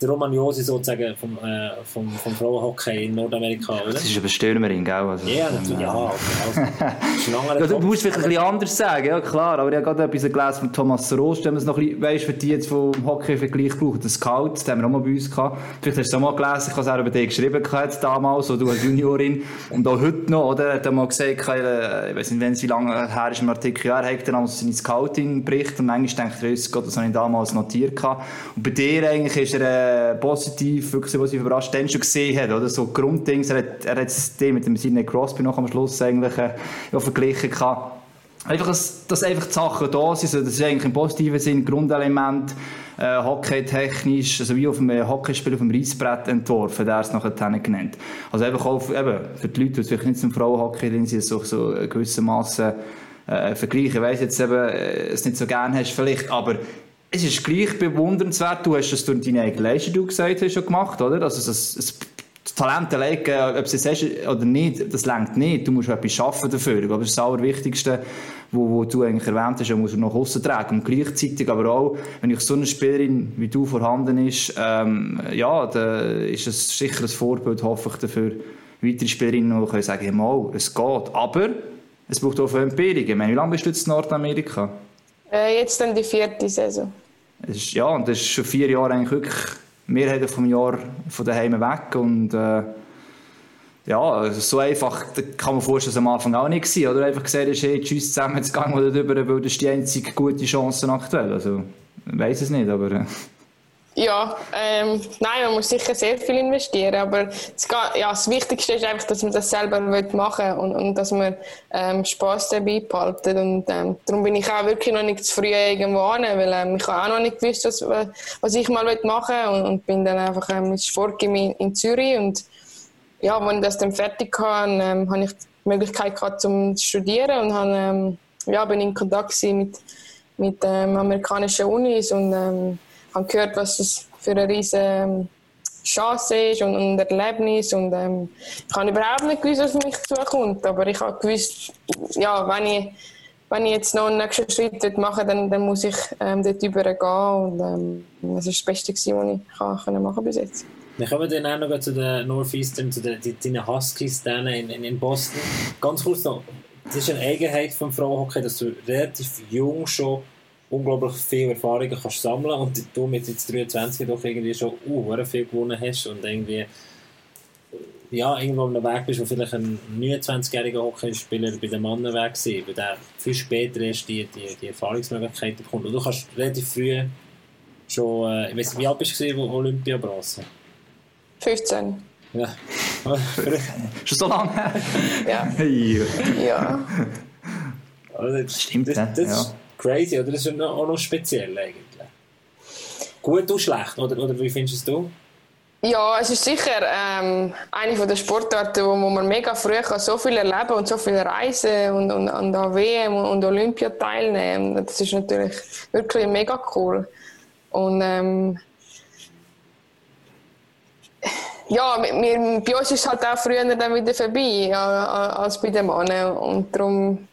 Äh, der Romagnosi sozusagen vom, äh, vom, vom Frauenhockey in Nordamerika, oder? Das ist eine Stürmerin, gell? Also, ja, natürlich, ja. Also, ja, du musst vielleicht ein bisschen anders sagen, ja klar, aber ich habe gerade etwas gelesen von Thomas Rost, wenn man es noch ein bisschen, weißt, für die jetzt vom Hockey-Vergleich braucht, den Scout, den haben wir auch mal bei uns gehabt. Vielleicht hast du es auch mal gelesen, ich habe es auch über dich geschrieben gehabt, damals, so du als Juniorin, und auch heute noch, oder? Er hat mal gesagt, ich weiß nicht, wenn es wie lange her ist im Artikel, ja, er hat dann seinen Scouting-Bericht und manchmal denkt er, das habe ich damals notiert gehabt. Und bei dir eigentlich ist er, äh, positiv, wirklich, ich überrascht dann schon gesehen hat, oder? So Grunddings, er hat, er hat es mit dem Sidney Crosby noch am Schluss eigentlich äh, ja, verglichen gehabt. Einfach, dass, dass einfach die Sachen da sind, das ist eigentlich im positiven Sinn Grundelement, äh, hockeytechnisch, also wie auf einem Hockeyspiel auf dem Reisbrett entworfen, der es nachher genannt. Also einfach auch eben, für die Leute, die vielleicht nicht zum Frauenhockey drin sind, so, so gewissermaßen äh, vergleichen. Ich weiss jetzt eben, äh, es nicht so gerne hast vielleicht, aber es ist gleich bewundernswert, du hast es durch deine eigene Leistung, du gesagt hast, schon gemacht, oder? Also es, es, Talente legen, ob sie es hast oder nicht, das längt nicht. Du musst etwas schaffen dafür. Ich glaube, das ist das Allerwichtigste, wo, du eigentlich erwähnt hast, muss er noch austragen. Und gleichzeitig aber auch, wenn ich so eine Spielerin wie du vorhanden ist, ähm, ja, da ist es sicher ein Vorbild, hoffe ich, dafür weitere Spielerinnen, die können sagen, hey, mal, es geht. Aber es braucht auch meine, wie lange bist du jetzt in Nordamerika? Äh, jetzt dann die vierte Saison. Ist, ja, und das ist schon vier Jahre eigentlich wirklich Mehrheit vom Jahr von daheim weg und äh, ja, also so einfach kann man vorstellen, dass am Anfang auch nicht war, oder? Einfach gesehen ist, hey, tschüss zusammen zu gehen oder drüber, weil das ist die einzige gute Chance aktuell. Also, ich weiß es nicht, aber... Äh. Ja, ähm, nein, man muss sicher sehr viel investieren, aber das, ja, das Wichtigste ist einfach, dass man das selber machen will und, und dass man ähm, Spass dabei behalten und ähm, darum bin ich auch wirklich noch nicht zu früh irgendwo hin, weil ähm, ich habe auch noch nicht gewusst, was, was ich mal machen will und, und bin dann einfach ähm, Sportgym in, in Zürich und ja, als ich das dann fertig hatte, ähm, habe ich die Möglichkeit gehabt, zum zu studieren und habe, ähm, ja, bin in Kontakt mit, mit ähm, amerikanischen Unis und ähm, habe gehört, was das für eine riesige ähm, Chance ist und ein Erlebnis und ähm, ich habe überhaupt nicht gewusst, was auf mich zukommt, aber ich habe gewusst, ja, wenn ich, wenn ich jetzt noch einen nächsten Schritt mache, dann, dann muss ich ähm, dort übergehen und ähm, das ist das Beste, was ich machen bis jetzt. Dann kommen wir dann auch noch zu den Northeastern, zu den, den Huskies in, in, in Boston. Ganz kurz noch, das ist eine Eigenheit vom Frauenhockey, dass du relativ jung schon unglaublich viele Erfahrungen kannst sammeln und du mit jetzt 23 doch irgendwie schon uh, viel gewonnen hast und irgendwie ja, irgendwo am Weg bist, wo vielleicht ein 29-jähriger Hockeyspieler bei den Männern weg war, weil der viel später erst die, die, die Erfahrungsmöglichkeiten bekommt. Und du kannst relativ früh schon, äh, ich weiß nicht, wie alt bist du, wo Olympia Bronze? 15. Ja. schon so lange Ja. ja. Also, das, Stimmt, das, das, ja crazy, oder? Das ist auch noch speziell eigentlich. Gut und schlecht, oder, oder wie findest du Ja, es ist sicher ähm, eine der Sportarten, wo man mega früh kann so viel erleben und so viel reisen und, und an der WM und Olympia teilnehmen. Das ist natürlich wirklich mega cool. Und ähm, ja, wir, bei uns ist es halt auch früher dann wieder vorbei als bei den Männern. Und darum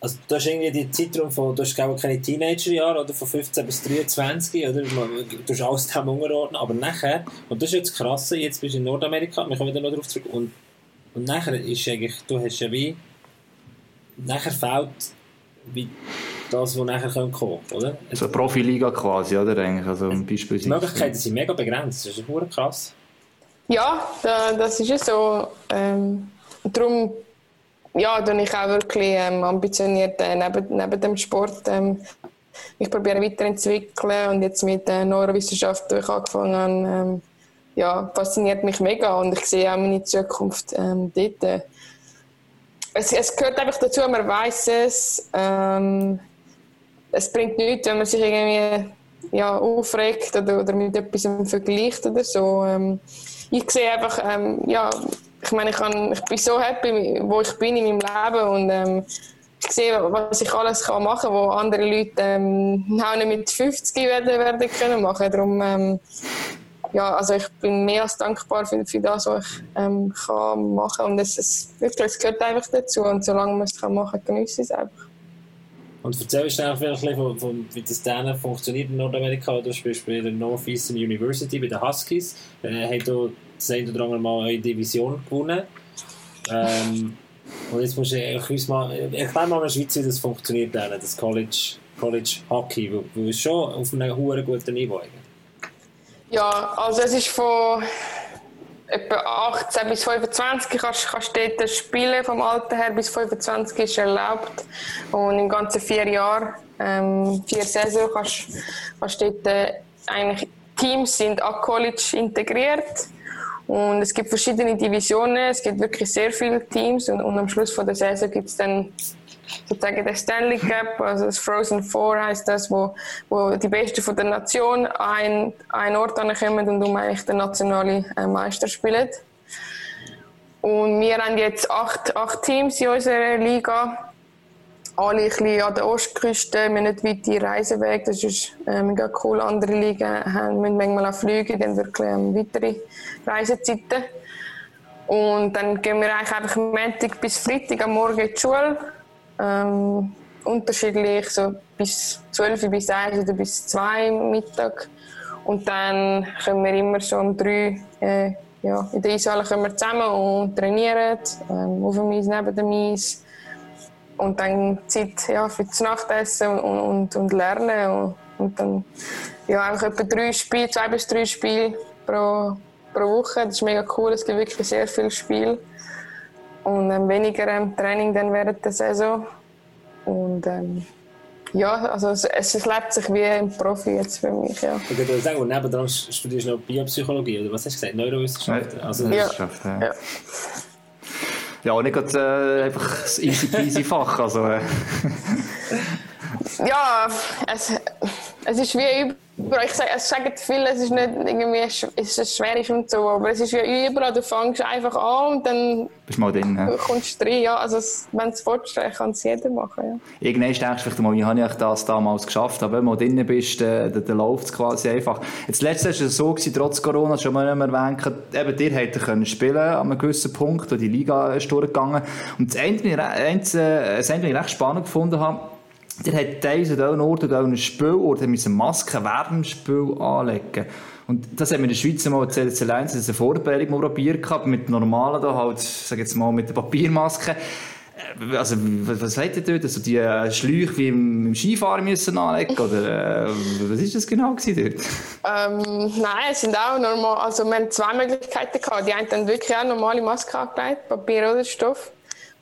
also du hast irgendwie die Zeitraum von, du hast glaube ich keine Teenagerjahre, oder von 15 bis 23, oder? Du hast alles dem unterordnen, aber nachher, und das ist jetzt krass, jetzt bist du in Nordamerika, wir kommen wieder noch darauf zurück, und, und nachher ist eigentlich, du hast ja wie, nachher fehlt wie das, was nachher kommen könnte, oder? So eine Profiliga quasi, oder? Eigentlich, also ein Beispiel die Möglichkeiten sind mega begrenzt, das ist krass. Ja, das ist ja so. Ähm, darum ja, dann ich auch wirklich ähm, ambitioniert äh, neben, neben dem Sport ähm, ich probiere weiterentwickeln und jetzt mit der Neurowissenschaft, die ich angefangen habe, ähm, ja, fasziniert mich mega und ich sehe auch meine Zukunft ähm, dort. Es, es gehört einfach dazu, man weiß es. Ähm, es bringt nichts, wenn man sich irgendwie ja, aufregt oder, oder mit etwas vergleicht oder so. Ähm, ich sehe einfach, ähm, ja, ich meine, ich, kann, ich bin so happy, wo ich bin in meinem Leben und ähm, ich sehe, was ich alles kann machen kann, was andere Leute ähm, auch nicht mit 50 werden, werden können machen. Darum, ähm, ja, also ich bin mehr als dankbar für, für das, was ich ähm, kann machen und es, es, es gehört einfach dazu und solange man es kann machen kann, genieße ich es einfach. Und erzähl uns vielleicht ein bisschen, von, von, wie das dann funktioniert in Nordamerika. Du spielst bei der Northeastern University, bei den Huskies. Äh, hast du das eine oder andere Mal eine Division gewonnen. Ähm, und jetzt musst du uns mal, erklär mal in der Schweiz, wie das funktioniert, das College, College Hockey, weil es schon auf einem hohen guten Niveau eigentlich. Ja, also es ist von etwa 18 bis 25 kannst, kannst du dort spielen, vom Alter her bis 25 ist erlaubt. Und im ganzen vier Jahren, ähm, vier Saison, kannst, kannst du dort äh, eigentlich Teams sind an College integriert und es gibt verschiedene Divisionen, es gibt wirklich sehr viele Teams und, und am Schluss von der Saison gibt es dann sozusagen der Stanley Cup, also das Frozen Four heißt das, wo, wo die Besten von der Nation an einen Ort ankommen und um eigentlich den nationalen äh, Meister spielen. Und wir haben jetzt acht, acht Teams in unserer Liga alle ein an der Ostküste, wir haben nicht weite Reisewege, das ist äh, mega cool. Andere Ligen haben, müssen manchmal auch fliegen, dann wirklich ähm, weitere Reisezeiten. Und dann gehen wir eigentlich einfach Montag bis Freitag am Morgen in die Schule. Ähm, unterschiedlich, so bis 12 bis 1 oder bis 2 Mittag. Und dann können wir immer so um 3 äh, ja, in der Eishalle zusammen und trainieren, ähm, auf dem Eis, neben dem Eis. Und dann Zeit ja, für das Nachtessen und, und, und Lernen. Und, und, dann ja, einfach etwa drei Spiele, zwei bis drei Spiele pro, pro Woche. Das ist mega cool, es gibt wirklich sehr viele Spiele. Und ähm, weniger ähm, Training dann während der Saison. Und ähm, ja, also es, es lebt sich wie ein Profi jetzt für mich, ja. Ich würde sagen, und nebenan studierst du noch Biopsychologie, oder was hast du gesagt? Neurowissenschaften? Also, ja. ja. ja. Ja, nicht gerade, äh, einfach das easy peasy Fach, also... Äh. ja, es, es ist wie ich sage, es sagen viele, es ist nicht irgendwie, es ist schwer und so, aber es ist wie überall, du fängst einfach an und dann Bist mal drin, ja. kommst du rein, ja, also wenn es willst, kann es jeder machen, ja. Irgendwann denkst du vielleicht mal, wie habe ich das damals geschafft, aber wenn du mal drin bist, dann, dann, dann läuft es quasi einfach. Jetzt letztes war es so, gewesen, trotz Corona, schon mal nicht mehr erwähnt, eben dir hätte können spielen an einem gewissen Punkt, wo die Liga ist durchgegangen und das Ende, das Ende, ich recht spannend gefunden habe, der hat teilweise an Ort oder an Spielort eine Maske während dem Spiel anlegen. Und das haben wir in der Schweiz mal erzählt, das allein, eine Vorbereitung mal probiert gehabt, mit normalen, da halt, sag jetzt mal, mit der Papiermaske. Äh, also, was sagt ihr dort? Also, die äh, Schläuche wie im, Skifahren müssen anlegen? Oder, äh, was war das genau dort? Ähm, nein, es sind auch normal, also, wir haben zwei Möglichkeiten gehabt. Die einen haben wirklich auch normale Maske angelegt, Papier oder Stoff.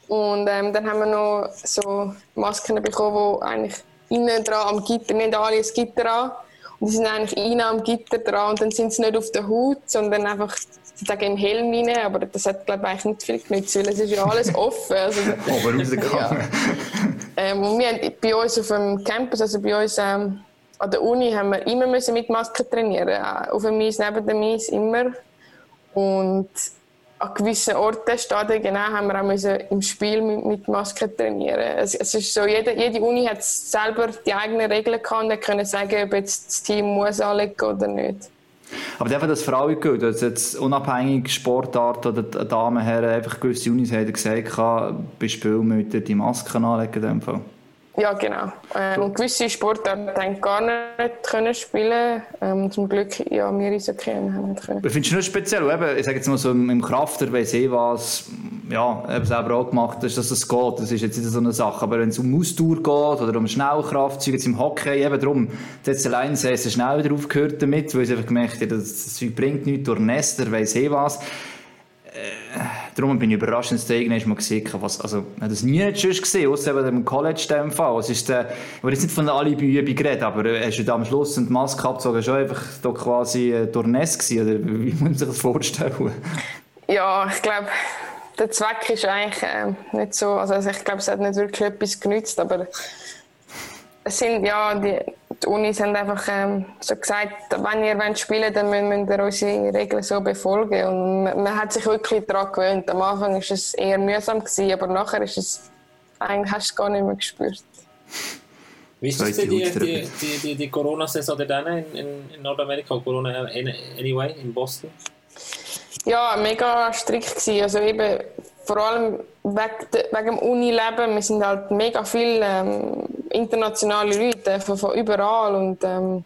Und ähm, dann haben wir noch so Masken bekommen, die eigentlich innen dran am Gitter, nicht alle ein Gitter an. Und die sind eigentlich innen am Gitter dran und dann sind sie nicht auf der Haut, sondern einfach sozusagen im Helm rein. Aber das hat, glaube ich, eigentlich nicht viel genützt, weil es ist ja alles offen. Also, Aber rausgegangen. Ja. Ähm, und wir haben bei uns auf dem Campus, also bei uns ähm, an der Uni, haben wir immer müssen mit Masken trainieren. Auf dem Eis, neben dem Eis, immer. Und an gewissen Orten, Stadien genau, haben wir auch müssen im Spiel mit, mit Maske trainieren. Es, es, ist so, jede, jede Uni hat selber die eigenen Regeln gehabt und können sagen, ob jetzt das Team muss anlegen oder nicht. Aber einfach das Frauen gilt, dass jetzt unabhängig Sportart oder Damen, Herren, einfach gewisse Unis haben gesagt, bei Spielmüttern die Masken anlegen in dem Fall. Ja, genau. Ähm, und gewisse Sportarten haben gar nicht können spielen ähm, Zum Glück, ja, wir Eishockey haben nicht können. Findest du noch speziell? Eben, ich sage jetzt mal so im Krafter, weiss ich was, ja, es selber auch gemacht, dass das geht. Das ist jetzt nicht so eine Sache. Aber wenn es um Ausdauer geht oder um Schnellkraft, jetzt im Hockey, eben darum, jetzt allein sehr, schnell wieder aufgehört damit, weil ich einfach gemerkt habe, das, das bringt nichts durch Nester, weiss ich was. Äh, darum bin ich überrascht, dass ich irgendwann mal gesehen habe, was, also, ich habe das nie sonst gesehen, außer eben im College in Fall. Was ist der, ich will jetzt nicht von der Alibi-Übung aber äh, hast du da am Schluss die Maske abgezogen, schon einfach da quasi äh, gewesen, oder wie muss man sich das vorstellen? Ja, ich glaube, der Zweck ist eigentlich äh, nicht so, also ich glaube, es hat nicht wirklich etwas genützt, aber es sind, ja, die, die Unis haben einfach ähm, so gesagt, wenn ihr wollt spielen dann müsst ihr unsere Regeln so befolgen. Und man, man, hat sich wirklich daran gewöhnt. Am Anfang war es eher mühsam, gewesen, aber nachher ist es, eigentlich hast du es gar nicht mehr gespürt. Wie ist das die, die, die, die, die Corona-Saison dann in, in, in Nordamerika, Corona anyway, in Boston? Ja, mega strikt gewesen. Also eben, vor allem wegen, wegen dem Unileben, wir sind halt mega viele ähm, internationale Leute von, von überall und ähm,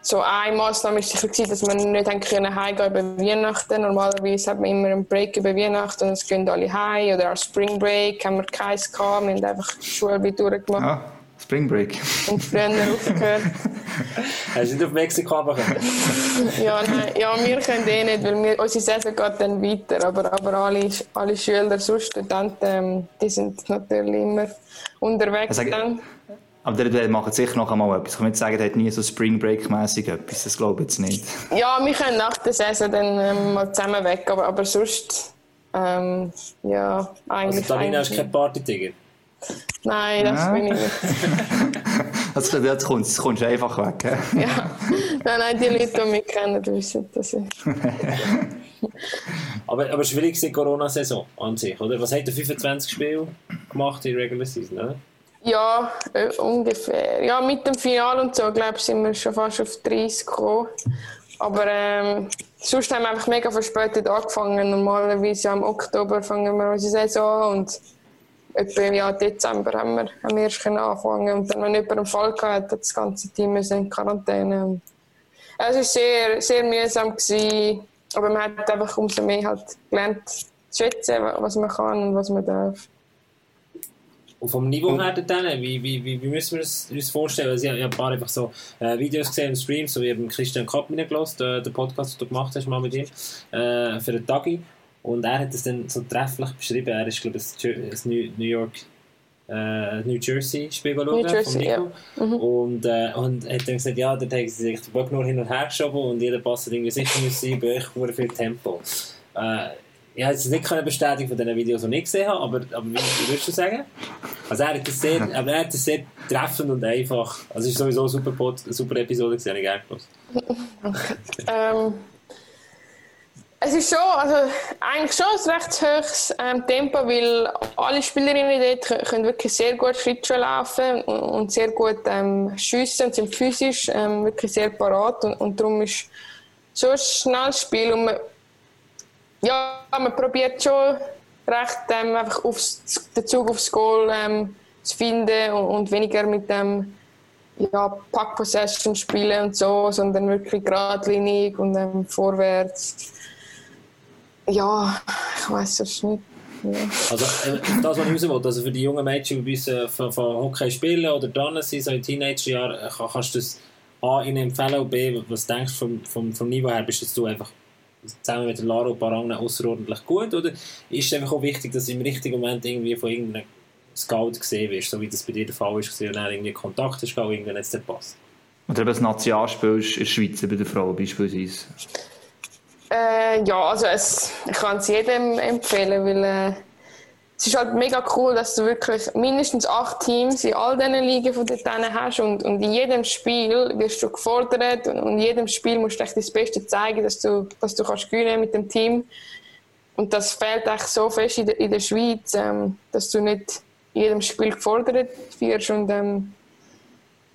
so eine Massnahme war sicher, dass wir nicht haben können heimgehen über Weihnachten. Normalerweise hat man immer einen Break über Weihnachten und es gehen alle heim oder auch Spring Break haben wir keins gehabt. Wir haben einfach die Schule durchgemacht. Ah, Spring Break. Und früher aufgehört. Hast du nicht auf Mexiko runtergekommen? ja, nein, ja, wir können eh nicht, weil wir, unsere Saison geht dann weiter. Aber, aber alle, alle Schüler, sonst Studenten, ähm, die sind natürlich immer unterwegs also, dann. Aber der macht sicher noch einmal etwas. Ich kann nicht sagen, der hat nie so Spring Break-mäßig etwas. Das glaube ich jetzt nicht. Ja, wir können nach der Saison dann ähm, mal zusammen weg. Aber, aber sonst, ähm, ja, eigentlich. Also, Talina ist kein Party-Tiger? Nein, das ja. bin ich nicht. das, jetzt kommst, kommst du einfach weg. ja, nein, nein, die Leute, die mich kennen, wissen das. aber, aber schwierig ist die Corona-Saison an sich, oder? Was hat der 25 Spiele gemacht in der Regular Season, oder? Ja, äh, ungefähr. Ja, mit dem Finale und so, glaube ich, sind wir schon fast auf 30 gekommen. Aber ähm, sonst haben wir einfach mega verspätet angefangen. Normalerweise im Oktober fangen wir unsere Saison an und etwa im Jahr Dezember haben wir, haben wir erst anfangen Und dann, wenn jemand einen Fall hatte, hat das ganze Team in Quarantäne. Es war sehr, sehr mühsam, gewesen, aber man hat einfach umso mehr halt gelernt zu schätzen, was man kann und was man darf. Und vom Niveau her dann, wie, wie, wie, wie müssen wir es uns vorstellen? Also ich, ich habe ein paar einfach so äh, Videos gesehen im Stream, so wie eben Christian Kapp reingelassen, der, der Podcast, den du gemacht hast mal mit ihm, äh, für den Tagi. Und er hat es dann so trefflich beschrieben. Er ist, glaube ich, das New, York äh, New Jersey Spiel schauen, New Jersey, ja. Mhm. Und, äh, und hat dann gesagt, ja, dort haben sie sich den Bock nur hin und her geschoben und jeder Pass irgendwie sicher müssen sein, bei euch viel Tempo. Äh, ich habe es nicht bestätigen von den Videos, die ich gesehen habe, aber, aber wie, würdest du sagen? Also er hat es sehr, aber er hat es sehr treffend und einfach. Also es ist sowieso eine super, Pod, eine super Episode, die ich gerne ähm, es ist schon, also eigentlich schon ein recht hohes ähm, Tempo, weil alle Spielerinnen dort können wirklich sehr gut Schlittschuh laufen und, und sehr gut ähm, schiessen und sind physisch ähm, wirklich sehr parat und, und darum ist so ein schnelles Spiel und man, ja, man probiert schon recht ähm, einfach aufs, den Zug aufs Goal ähm, zu finden und, und, weniger mit dem ja, Pack Possession spielen und so, sondern wirklich geradlinig und ähm, vorwärts. Ja, ich weiß es nicht. Ja. Also, äh, das, was ich raus will, also für die jungen Mädchen, die bei uns äh, von, von Hockey spielen oder dran sind, so in Teenagerjahren, äh, kannst du das A, ihnen empfehlen und B, was denkst du vom, vom, vom Niveau her, bist du einfach zusammen mit Laro Barangna außerordentlich gut? Oder ist es einfach auch wichtig, dass du im richtigen Moment irgendwie von irgendeinem Scout gesehen wirst, so wie das bei dir der Fall ist, und dann irgendwie Kontakt hast, und irgendwann jetzt nicht passt? Oder eben das Nationalspiel in der Schweiz bei der Frau beispielsweise? Äh, ja, also es, ich kann es jedem empfehlen, weil äh, es ist halt mega cool, dass du wirklich mindestens acht Teams in all diesen Ligen von denen hast und, und in jedem Spiel wirst du gefordert und in jedem Spiel musst du echt das Beste zeigen, dass du, dass du kannst gewinnen mit dem Team. Und das fehlt echt so fest in der, in der Schweiz, ähm, dass du nicht in jedem Spiel gefordert wirst und ähm,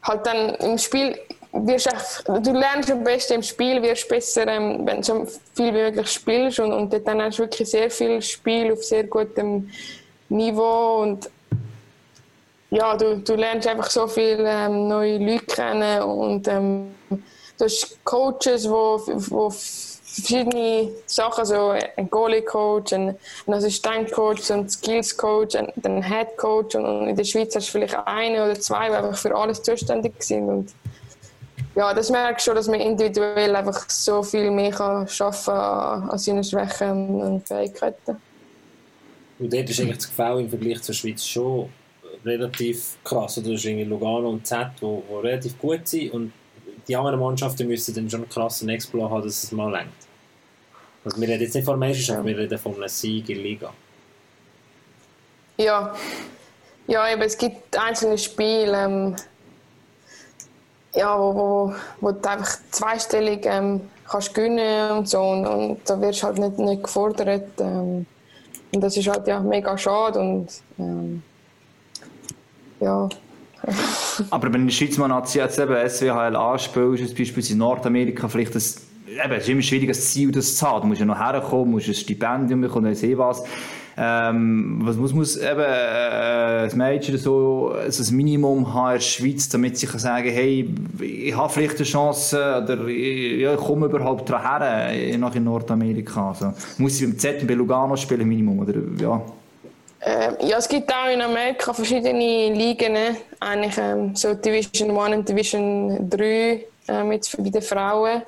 halt dann im Spiel wirst echt, du lernst am besten im Spiel, wirst besser, ähm, wenn du so viel wie möglich spielst und, und dann hast du wirklich sehr viel Spiel auf sehr gutem Niveau und ja, du, du lernst einfach so viele ähm, neue Leute kennen und ähm, du hast Coaches, wo, wo verschiedene Sachen, also ein Goalie-Coach, ein, ein Assistent-Coach, ein Skills-Coach, ein, ein Head-Coach und in der Schweiz hast du vielleicht eine oder zwei, die einfach für alles zuständig sind und ja, das merkst schon, dass man individuell einfach so viel mehr kann schaffen kann an seinen Schwächen und Fähigkeiten. Und dort ist eigentlich das Gefühl im Vergleich zur Schweiz schon relativ krass. Oder ist irgendwie Lugano und Z, die relativ gut sind und die anderen Mannschaften müssen dann schon einen krassen Exploit haben, dass es mal längt. Also wir reden jetzt nicht von Meisterschaft, wir reden von einem Sieg in der Liga. Ja, ja eben, es gibt einzelne Spiele, ähm, ja, wo, wo, wo du einfach zweistellig ähm, kannst gewinnen und so und, und da wirst du halt nicht, nicht gefordert. Ähm, und das ist halt ja mega schade und ähm, ja. Aber wenn in der Schweiz mal jetzt eben SWHL anspielst, beispielsweise in Nordamerika, vielleicht das, eben, es ist immer schwierig, ein Ziel das zu haben. Du musst ja noch herkommen, musst ein Stipendium bekommen, ich weiß was. Ähm, was muss, muss eben äh, das Mädchen so also ein Minimum haben in der Schweiz, damit sie kann sagen hey, ich habe vielleicht eine Chance oder ich, ja, ich komme überhaupt daher äh, nach in Nordamerika. Also, muss ich beim Z und bei Lugano spielen, Minimum, oder ja? Äh, ja, es gibt auch in Amerika verschiedene Ligen, ne? eigentlich ähm, so Division 1 und Division 3 ähm, jetzt bei den Frauen.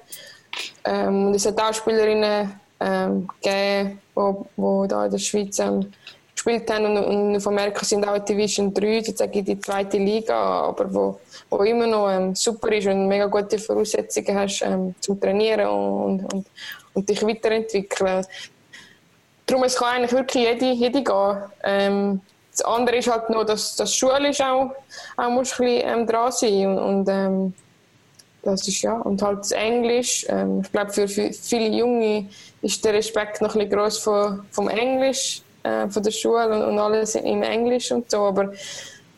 Ähm, es hat auch Spielerinnen ähm, gegeben, wo, wo da in der Schweiz ähm, gespielt haben und, und auf Amerika sind auch Division 3, sozusagen die zweite Liga, aber wo, wo immer noch ähm, super ist und mega gute Voraussetzungen hast ähm, zum Trainieren und, und, und dich weiterentwickeln. Darum es kann eigentlich wirklich jede, jede gehen. Ähm, das andere ist halt noch, dass das Schule auch, auch muss ein bisschen, ähm, dran sein und, und ähm, das ist ja und halt das Englisch. Ähm, ich glaube für, viele Junge ist der Respekt noch ein bisschen groß vom Englisch, äh, von der Schule und, und, alles im Englisch und so. Aber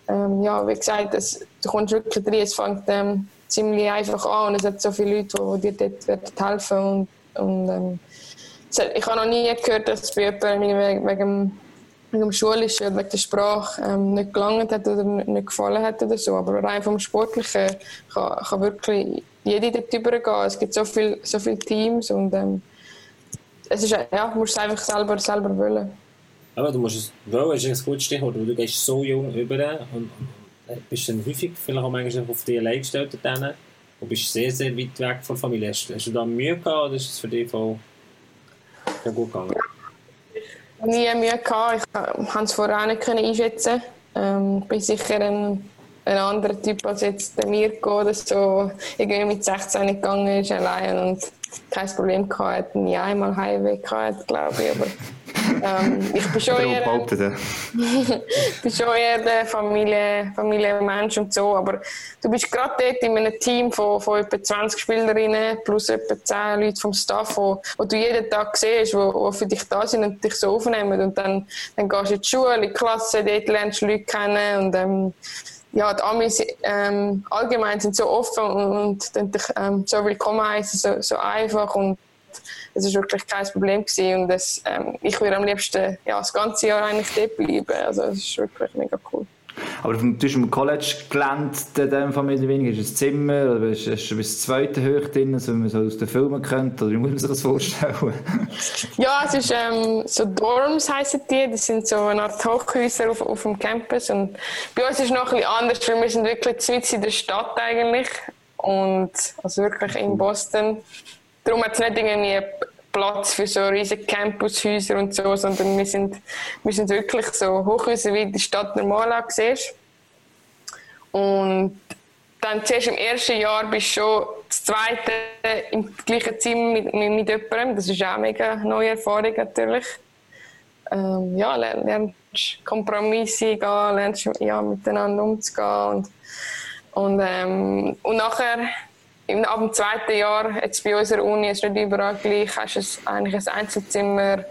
ähm, ja, wie gesagt, das, du kommst wirklich rein, es fängt ähm, ziemlich einfach an und es hat so viele Leute, die, dir dort helfen und, und ähm, ich habe noch nie gehört, dass bei jemandem wegen, wegen dem Schulischen wegen der Sprache ähm, nicht gelangt hat oder nicht gefallen hat oder so. Aber rein vom Sportlichen kann, kann wirklich jeder dort übergehen. Es gibt so viele so viel Teams und ähm, es ist, ja, du musst es einfach selber, selber wollen. Aber du musst es wollen, ist ein gutes Stichwort, weil du gehst so jung über und, bist dann häufig vielleicht auch manchmal auf dich allein gestellt und bist sehr, sehr weit weg von der Familie. Hast, hast du da Mühe gehabt oder ist es für dich voll ja, gut gegangen? Nie Mühe gehabt. Ich konnte es vorher nicht einschätzen. Ähm, ich bin sicher ein, ein anderer Typ als jetzt der Mirko oder so. Irgendwie mit 16 gegangen ist allein und kein Problem gehabt. Nie einmal Heimweh gehabt, glaube ich. Aber ich bin schon eher, bin schon eher der Familie, Familienmensch und so, aber du bist gerade dort in einem Team von, von etwa 20 Spielerinnen plus etwa 10 Leute vom Staff, wo, wo du jeden Tag siehst, wo, wo für dich da sind und dich so aufnehmen und dann, dann gehst du in die Schule, in die Klasse, dort lernst du Leute kennen und ähm, ja, die Amis ähm, allgemein sind so offen und, und ähm, so willkommen heißen, so, so einfach und es ist wirklich kein Problem gewesen und das, ähm, ich würde am liebsten ja, das ganze Jahr eigentlich dort bleiben. Also es ist wirklich mega cool. Aber du hast im College gelernt, in dem Fall weniger, ist es Zimmer oder hast, hast du bis zweite Höch drin, so wie man so aus den Filmen kennt, oder wie muss man sich das vorstellen? ja, es ist ähm, so Dorms heissen die, das sind so eine Art Hochhäuser auf, auf dem Campus und bei uns ist es noch ein bisschen anders, weil wir sind wirklich mitten in der Stadt eigentlich und also wirklich in Boston Darum hat es nicht irgendwie Platz für so riesige Campushäuser und so, sondern wir sind, wir sind wirklich so Hochhäuser, wie die Stadt normal siehst. Und dann zuerst im ersten Jahr bist du schon das zweite im gleichen Zimmer mit, mit, mit jemandem. Das ist auch eine mega neue Erfahrung natürlich. Ähm, ja, lernst Kompromisse gehen, lernst ja, miteinander umzugehen. Und, und, ähm, und nachher ab dem zweiten Jahr, jetzt bei unserer Uni, ist nicht überall gleich, hast du eigentlich ein Einzelzimmer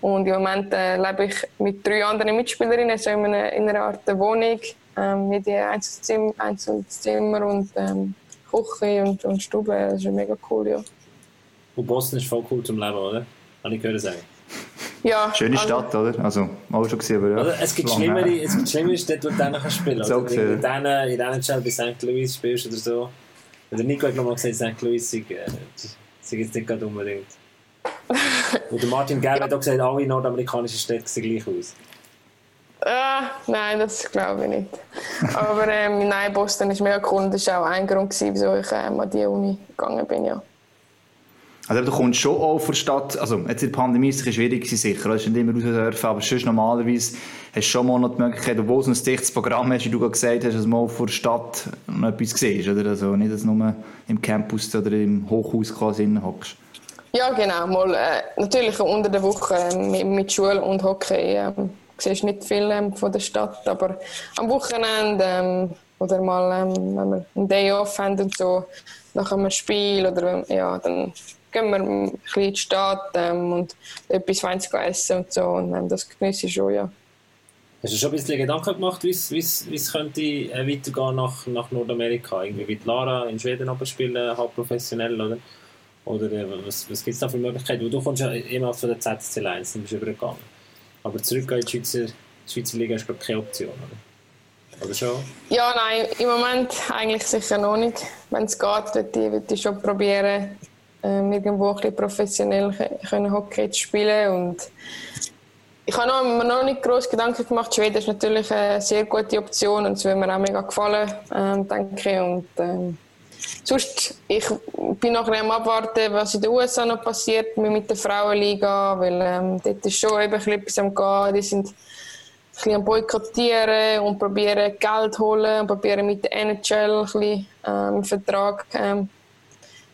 und im Moment äh, lebe ich mit drei anderen Mitspielerinnen so in einer, in einer Art Wohnung ähm, mit Einzelzimmer, Einzelzimmer und ähm, Küche und, und Stube. Das ist mega cool, ja. Und Boston ist voll cool zum Leben, oder? Habe ich gehört sagen. Ja, Schöne also, Stadt, oder? Also, auch schon gesehen, aber ja. Also, es gibt schlimmere, es gibt schlimmere Städte, wo du dann spielen kannst. So also, in denen, in denen bei St. Louis spielst oder so. Der Nico hat nochmal gesagt, St. Louis sei, äh, sei jetzt nicht gerade unbedingt. Und der Martin Gerber hat auch gesagt, alle nordamerikanischen Städte sehen gleich aus. Ah, nein, das glaube ich nicht. Aber ähm, nein, Boston ist mega cool das war auch ein Grund, wieso ich ähm, an die Uni gegangen bin. Ja. Also du kommst schon auch von Stadt, also jetzt in der Pandemie ist es schwierig sicher, du hast nicht immer raus dürfen, aber sonst normalerweise hast du schon mal noch die Möglichkeit, obwohl du ein dichtes Programm hast, wie du gerade gesagt hast, dass du mal vor der Stadt noch etwas siehst, oder? Also nicht, dass du nur im Campus oder im Hochhaus quasi hockst. Ja, genau. Mal, äh, natürlich unter der Woche äh, mit, mit, Schule und Hockey äh, siehst nicht viel äh, von der Stadt, aber am Wochenende ähm, oder mal, ähm, wenn wir einen Day off haben und so, nach einem Spiel oder ja, dann gehen wir ein bisschen in die Stadt ähm, und etwas Feines essen und so. Und ähm, das genieße ich schon, ja. Hast du schon ein bisschen Gedanken gemacht, wie es könnte äh, weitergehen nach, nach Nordamerika? Irgendwie wie Lara in Schweden spielen, halb professionell, oder? Oder äh, was, was gibt es da für Möglichkeiten? Du kommst ja immer von der ZSC 1, dann bist du übergegangen. Aber zurück in die Schweizer, die Schweizer Liga ist glaube keine Option, oder? Oder schon? Ja, nein, im Moment eigentlich sicher noch nicht. Wenn es geht, würde ich, ich schon probieren, ähm, irgendwo ein bisschen professionell können Hockey zu spielen und ich habe mir noch nicht groß Gedanken gemacht. Schweden ist natürlich eine sehr gute Option und es würde mir auch mega gefallen, ähm, denke ich. Und, ähm, sonst, ich bin noch am Abwarten, was in den USA noch passiert mit der Frauenliga, weil ähm, dort ist schon eben etwas am Gehen. Die sind ein bisschen am Boykottieren und probieren Geld zu holen und probieren mit der NHL ein bisschen, ähm, Vertrag ähm,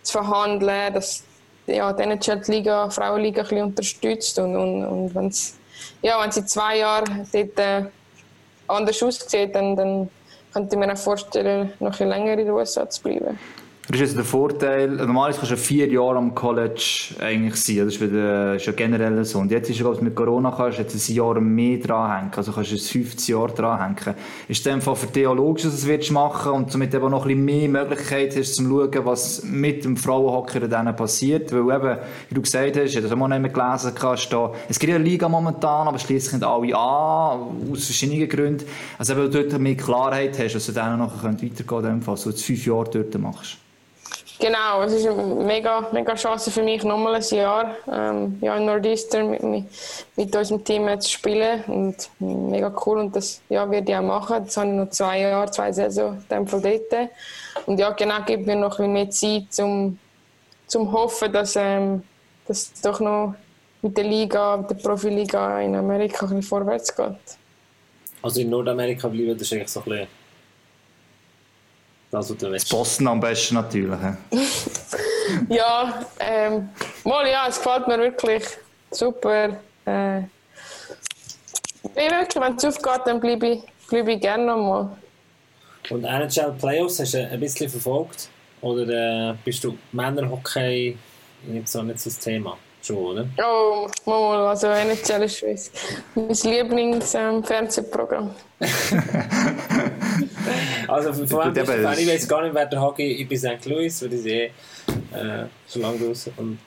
zu verhandeln, dass ja, die NHL-Liga, Frauenliga ein bisschen unterstützt und, und, und wenn es ja, wenn zwei Jahren dort äh, anders aussieht, dann, dann könnte ich mir auch vorstellen, noch ein länger in den USA zu bleiben. Das ist der Vorteil, normalerweise kannst du vier Jahre am College eigentlich sein, das ist, wieder, ja generell so. Und jetzt ist es mit Corona kannst du jetzt ein Jahr mehr dranhängen, also kannst du ein 15 Jahre dranhängen. Ist in dem Fall für dich auch logisch, dass du das machen und somit eben noch ein bisschen mehr Möglichkeit hast, zu schauen, was mit dem Frauenhockey dann passiert, weil eben, wie du gesagt hast, ich das auch nicht mehr gelesen, kannst da, es gibt eine Liga momentan, aber schließlich nicht alle an, aus verschiedenen Gründen. Also eben, du dort mehr Klarheit hast, dass du dann noch weitergehen dem Fall, so fünf Jahre dort machst. Genau, es ist eine mega, mega Chance für mich, nochmal ein Jahr ähm, ja, in Northeastern mit, mit unserem Team zu spielen. Und mega cool. Und das ja, werde ich auch machen. Jetzt habe ich noch zwei Jahre, zwei Saison in dem Fall dort. Und ja, genau, gibt mir noch ein bisschen mehr Zeit, um zum hoffen, dass, ähm, dass es doch noch mit der Liga, mit der Profiliga in Amerika ein bisschen vorwärts geht. Also in Nordamerika bleiben, das ist eigentlich so ein bisschen das, was du willst. Boston am besten natürlich. ja, ähm, mal ja, es gefällt mir wirklich super. Äh, wirklich, wenn es aufgeht, dann bleibe ich, bleib ich gerne nochmal. Und NHL Playoffs hast du ein bisschen verfolgt? Oder äh, bist du Männerhockey nicht so, nicht so das Thema? Schon, oder? Oh, mal, also NHL ist mein Lieblings-Fernsehprogramm. Ähm, also von wem bist du Ich weiß gar nicht, wer der Hagi... Ich bin St. Louis, weil ich sehe äh, schon lange draußen. Und,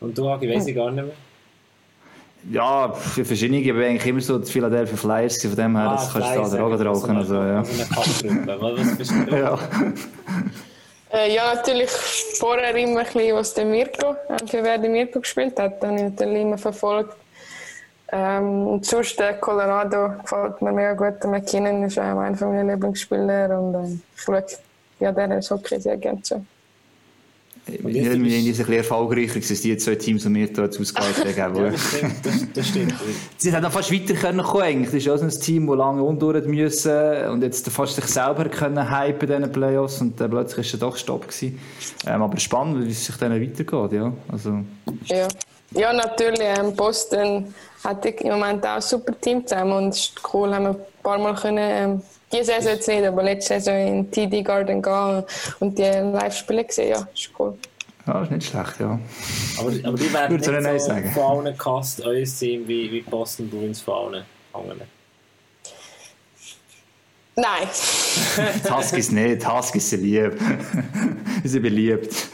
und du, Hagi, weiß ich gar nicht mehr. Ja, für verschiedene ich eigentlich immer so die Philadelphia Flyers, von dem her, ah, das kannst du da auch rauchen. Also, ja. Also eine Kampfgruppe, was bist du? ja. Äh, ja, natürlich vorher immer ein bisschen, was der Mirko, äh, für wer der Mirko gespielt hat, habe ich natürlich immer verfolgt. Ähm, und sonst der Colorado gefällt mir mega gut. Der McKinnon ist auch einer meiner Lieblingsspieler und äh, ich schaue ja, der Hockey sehr gerne zu. Wir sind ein bisschen erfolgreicher als die zwei Teams, die wir hier ausgehalten haben. ja, das stimmt. Das, das stimmt. Sie hätten fast weiter können kommen eigentlich. Das ist auch so ein Team, das lange undurch müssen und jetzt fast sich selber können hypen in diesen Playoffs und dann plötzlich war er doch Stopp gewesen. Ähm, aber spannend, wie es sich dann weitergeht, ja. Also. Ja. ja, natürlich. Ähm, Boston hat im Moment auch ein super Team zusammen und es ist cool, haben wir ein paar Mal können, ähm, diese Saison jetzt nicht, aber letzte Saison in TD Garden gehen und die Live-Spiele gesehen, ja, ist cool. Ja, ist nicht schlecht, ja. Aber, aber die werden nicht so sagen. von allen Cast euer Team wie, wie Boston Bruins von allen anderen. Nein. Huskies nicht, Huskies sind lieb. Sie sind beliebt.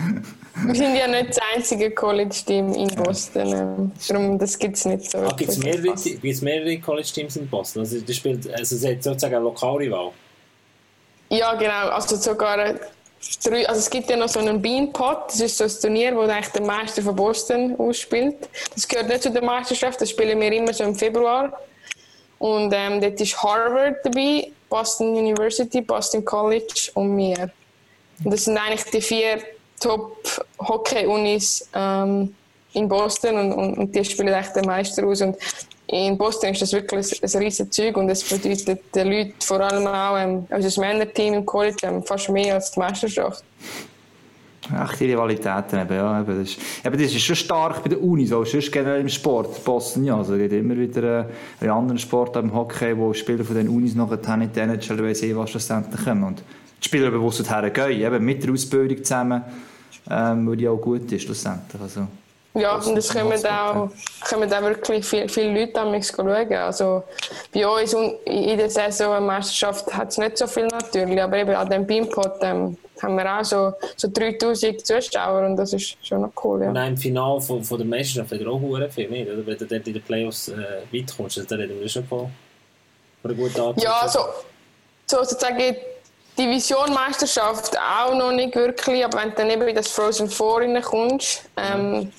Wir sind ja nicht das einzige College-Team in Boston. Ähm, darum, das gibt es nicht so. Ah, gibt es mehrere, mehrere College-Teams in Boston? Also, das spielt, also es hat sozusagen eine Lokalrival? Ja, genau. Also sogar drei, also es gibt ja noch so einen Beanpot, das ist so ein Turnier, wo eigentlich der Meister von Boston ausspielt. Das gehört nicht zu der Meisterschaft, das spielen wir immer so im Februar. Und ähm, dort ist Harvard dabei, Boston University, Boston College und mir. Und das sind eigentlich die vier Top-Hockey-Unis ähm, in Boston und, und, und, die spielen echt den Meister aus. Und in Boston ist das wirklich ein, ein riesiges Zeug und es bedeutet den Leuten, vor allem auch ähm, unser Männerteam im College, ähm, fast mehr als die Meisterschaft. Ach, die Rivalitäten eben, ja. Eben, das, ist, eben, das ist schon stark bei den Unis, auch sonst generell im Sport. Boston, ja. Also, es gibt immer wieder äh, in anderen Sportarten, im Hockey, wo Spieler von den Unis nachher in die NHL weiss eh, was schlussendlich kommen. Und die Spieler bewusst hergehen, eben mit der Ausbildung zusammen ähm, weil die auch gut ist schlussendlich. Also, ja, und es kommen auch, kommen auch wirklich viele, viele Leute an mich schauen. Also bei uns in der Saison Meisterschaft hat es nicht so viel natürlich, aber eben an dem Beampot ähm, haben wir auch so, so 3000 Zuschauer und das ist schon noch cool. Ja. Und im Finale von, von der Meisterschaft hat er auch sehr viel, nicht? Oder? Wenn du dort in den Playoffs äh, weit kommst, dann reden wir schon von, von einer guten Art. Ja, so, so sozusagen Division-Meisterschaft auch noch nicht wirklich, aber wenn du dann eben in das Frozen Four reinkommst, ähm,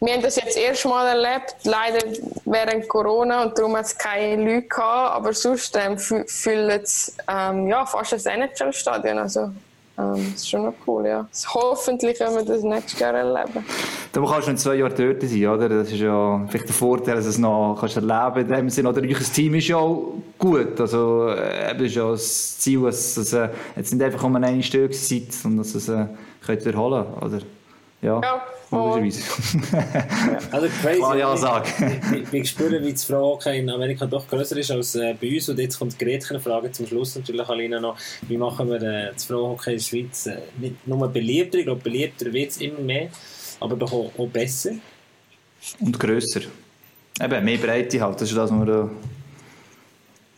wir haben das jetzt erst mal erlebt, leider während Corona und darum hat es keine Leute gehabt, aber sonst ähm, füllt es ähm, ja, fast ein NHL-Stadion. Also ähm, das ist schon noch cool, ja. Hoffentlich können wir das nächstes Jahr erleben. Du kannst schon zwei Jahre dort sein, oder? Das ist ja vielleicht der Vorteil, dass du es noch kannst erleben in Sinne. Oder euer Team ist ja auch gut. Also, äh, ist ja das Ziel, dass es äh, jetzt nicht einfach um eine Stück seid, sondern dass es äh, könnt erholen oder? Ja, Ja, logischerweise. Also crazy. Klare Ansage. Ich, ich, ich spüre, wie das Frauenhockey in Amerika doch größer ist als äh, bei uns. Und jetzt kommt die Gretchen-Frage zum Schluss natürlich, Alina, noch. Wie machen wir äh, das Frauenhockey in der Schweiz äh, nicht nur beliebter, ich glaube, beliebter wird es immer mehr, aber doch auch, auch besser. Und grösser. Eben, mehr Breite halt, das ist das, was wir da...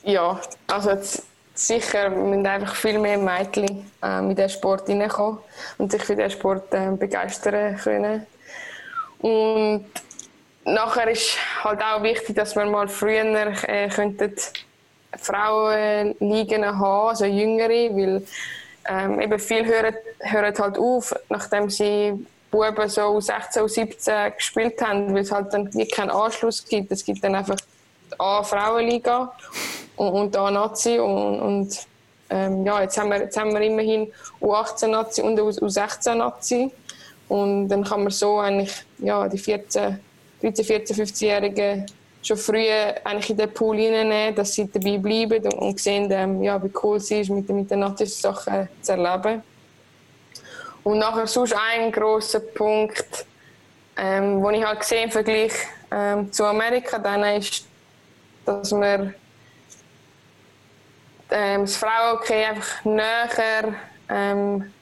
Ja, also jetzt sicher müssen einfach viel mehr Mädchen äh, mit diesem Sport reinkommen und sich für diesen Sport äh, begeistern können. Und nachher ist halt auch wichtig, dass wir mal früher äh, könnten Frauenligen haben, also jüngere, weil ähm, eben viele hören, hören halt auf, nachdem sie Buben so 16 und 17 gespielt haben, weil es halt dann keinen Anschluss gibt. Es gibt dann einfach die A-Frauenliga und, und A Nazi und, und ähm, ja, jetzt haben wir, jetzt haben wir immerhin U18 Nazi und U16 Nazi und dann kann man so eigentlich ja, die 14, 13, 14, 15-Jährigen schon früh eigentlich in den Pool reinnehmen, dass sie dabei bleiben und, und sehen, ähm, ja, wie cool es ist, mit, mit den Nazi-Sachen zu erleben. Und nachher sonst ein großer Punkt, ähm, wo ich halt gesehen im Vergleich ähm, zu Amerika, dann ist, dass wir ähm, das Frauenhockey einfach näher, ähm,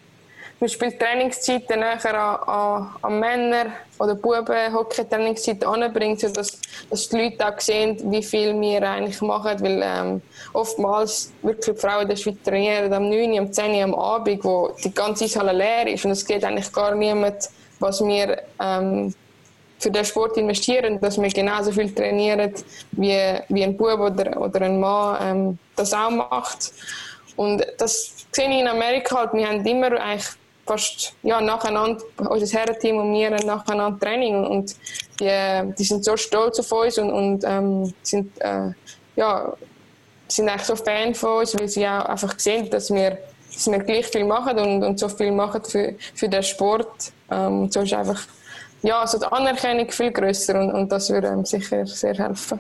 zum Beispiel Trainingszeiten näher an, an, an Männer oder Buben Hockey-Trainingszeiten anbringt, sodass dass die Leute auch sehen, wie viel wir eigentlich machen, weil ähm, oftmals wirklich Frauen der Schweiz trainieren am 9, am 10, am Abend, wo die ganze Halle leer ist und es geht eigentlich gar niemand, was wir ähm, für den Sport investieren, dass wir genauso viel trainieren, wie, wie ein Bub oder, oder ein Mann ähm, das auch macht. Und das sehe ich in Amerika halt, wir haben immer eigentlich fast ja, nacheinander, unser Herrenteam und wir haben nacheinander Training und die, die sind so stolz auf uns und, und ähm, sind, äh, ja, sind eigentlich so Fan von uns, weil sie auch einfach sehen, dass wir, dass wir gleich viel machen und, und so viel machen für, für den Sport. Ähm, so ist einfach ja, also die Anerkennung viel grösser und, und das würde einem sicher sehr helfen.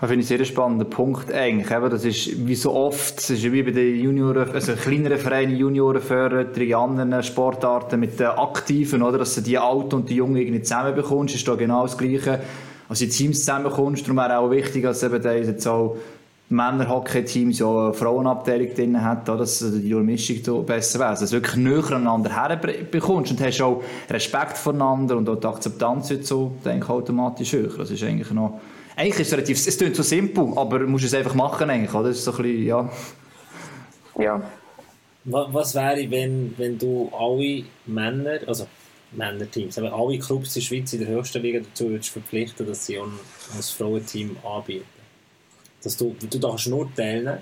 Das finde ich einen sehr spannenden Punkt eigentlich. Eben, das ist wie so oft, es ist wie bei den Junioren, also kleineren Vereinen, Juniorenförderung, anderen Sportarten mit den Aktiven, oder, dass du die Alten und die Jungen irgendwie zusammenbekommst, ist da genau das Gleiche. Also die Teams zusammenbekommst, darum wäre auch wichtig, dass eben jetzt auch Männer-Hockey-Teams ja eine Frauenabteilung drin hat, dass die Durchmischung besser wäre. Dass du wirklich näher aneinander herbekommst und hast auch Respekt voneinander und auch die Akzeptanz wird so, denke ich, automatisch höher. Das ist eigentlich noch... Eigentlich ist es relativ... Es klingt so simpel, aber du musst es einfach machen eigentlich, oder? Das ist so ein bisschen, ja... Ja. Was wäre, wenn, wenn du alle Männer, also Männerteams, aber alle Clubs in der Schweiz in der höchsten Liga dazu würdest verpflichten, dass sie ein, ein Frauenteam anbieten? Dass du, du darfst nur teilnehmen,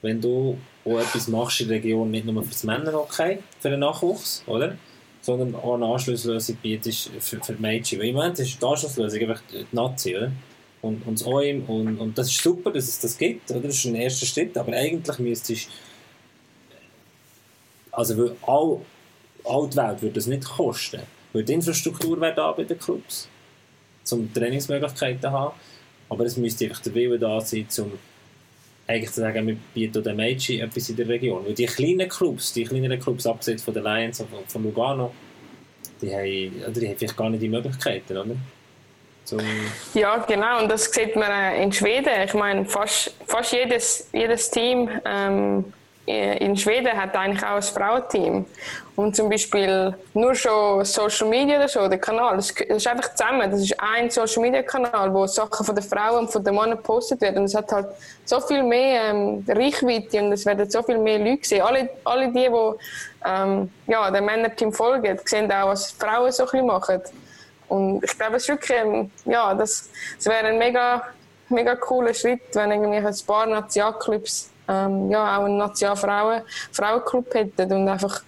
wenn du auch etwas machst in der Region, nicht nur für das Männerhockey, für den Nachwuchs, oder? sondern auch eine Anschlusslösung bietest für, für die Mädchen. Weil im Moment ist die Anschlusslösung einfach die Nazi, oder? Und, und das OIM, und, und das ist super, dass es das gibt, oder? Das ist ein erster Schritt, aber eigentlich müsstest also weil all, all die Welt würde das nicht kosten, weil die Infrastruktur wäre da bei den Clubs, um Trainingsmöglichkeiten zu haben, aber es müsste einfach der Wille da sein, um eigentlich zu sagen, wir bieten den Mädchen etwas in der Region. Weil die kleinen Clubs, die kleineren Clubs, abgesehen von den Lions und von Lugano, die haben, die haben vielleicht gar nicht die Möglichkeiten, oder? Zum ja, genau, und das sieht man in Schweden. Ich meine, fast, fast jedes, jedes Team ähm, in Schweden hat eigentlich auch ein Frauenteam. Und zum Beispiel nur schon Social Media oder so, der Kanal, das ist einfach zusammen. Das ist ein Social Media Kanal, wo Sachen von den Frauen und von den Männern gepostet werden. Und es hat halt so viel mehr ähm, Reichweite und es werden so viel mehr Leute sehen. Alle, alle die, die ähm, ja, dem Männerteam folgen, sehen auch, was Frauen so ein machen. Und ich glaube, es ist wirklich, ähm, ja, das, das wäre ein mega, mega cooler Schritt, wenn irgendwie ein paar Nationalclubs ähm, ja, auch einen Nationalfrauen Frauenclub hätten und einfach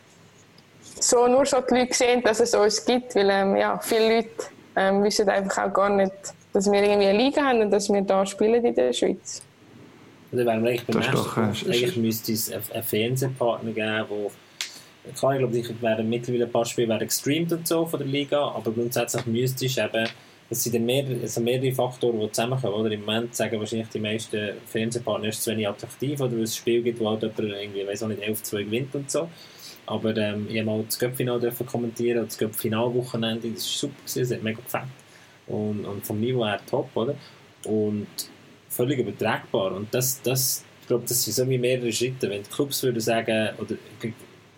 so nur so die Leute sehen, dass es uns gibt, weil ähm, ja, viele Leute ähm, wissen einfach auch gar nicht, dass wir irgendwie eine Liga haben und dass wir da spielen in der Schweiz. Dann wären wir eigentlich beim doch, äh, Eigentlich müsste es einen Fernsehpartner geben, wo klar, ich glaube, ich werden mittlerweile ein paar Spiele werden gestreamt und so von der Liga, aber grundsätzlich müsste es eben es sind mehr, sind mehrere Faktoren, die zusammenkommen. Oder? Im Moment sagen wahrscheinlich die meisten Fernsehpartner, es ist zu wenig attraktiv oder weil es ein Spiel gibt, wo halt jemand irgendwie, weiß auch nicht, 11-2 gewinnt und so. Aber ähm, ich habe mal das Cup-Final kommentieren, das Cup-Final-Wochenende, das war super, es hat mega gefällt. Und, und vom Niveau her top, oder? Und völlig übertragbar. Und das, das, ich glaube, das sind so wie mehrere Schritte. Wenn die Clubs würden sagen, oder,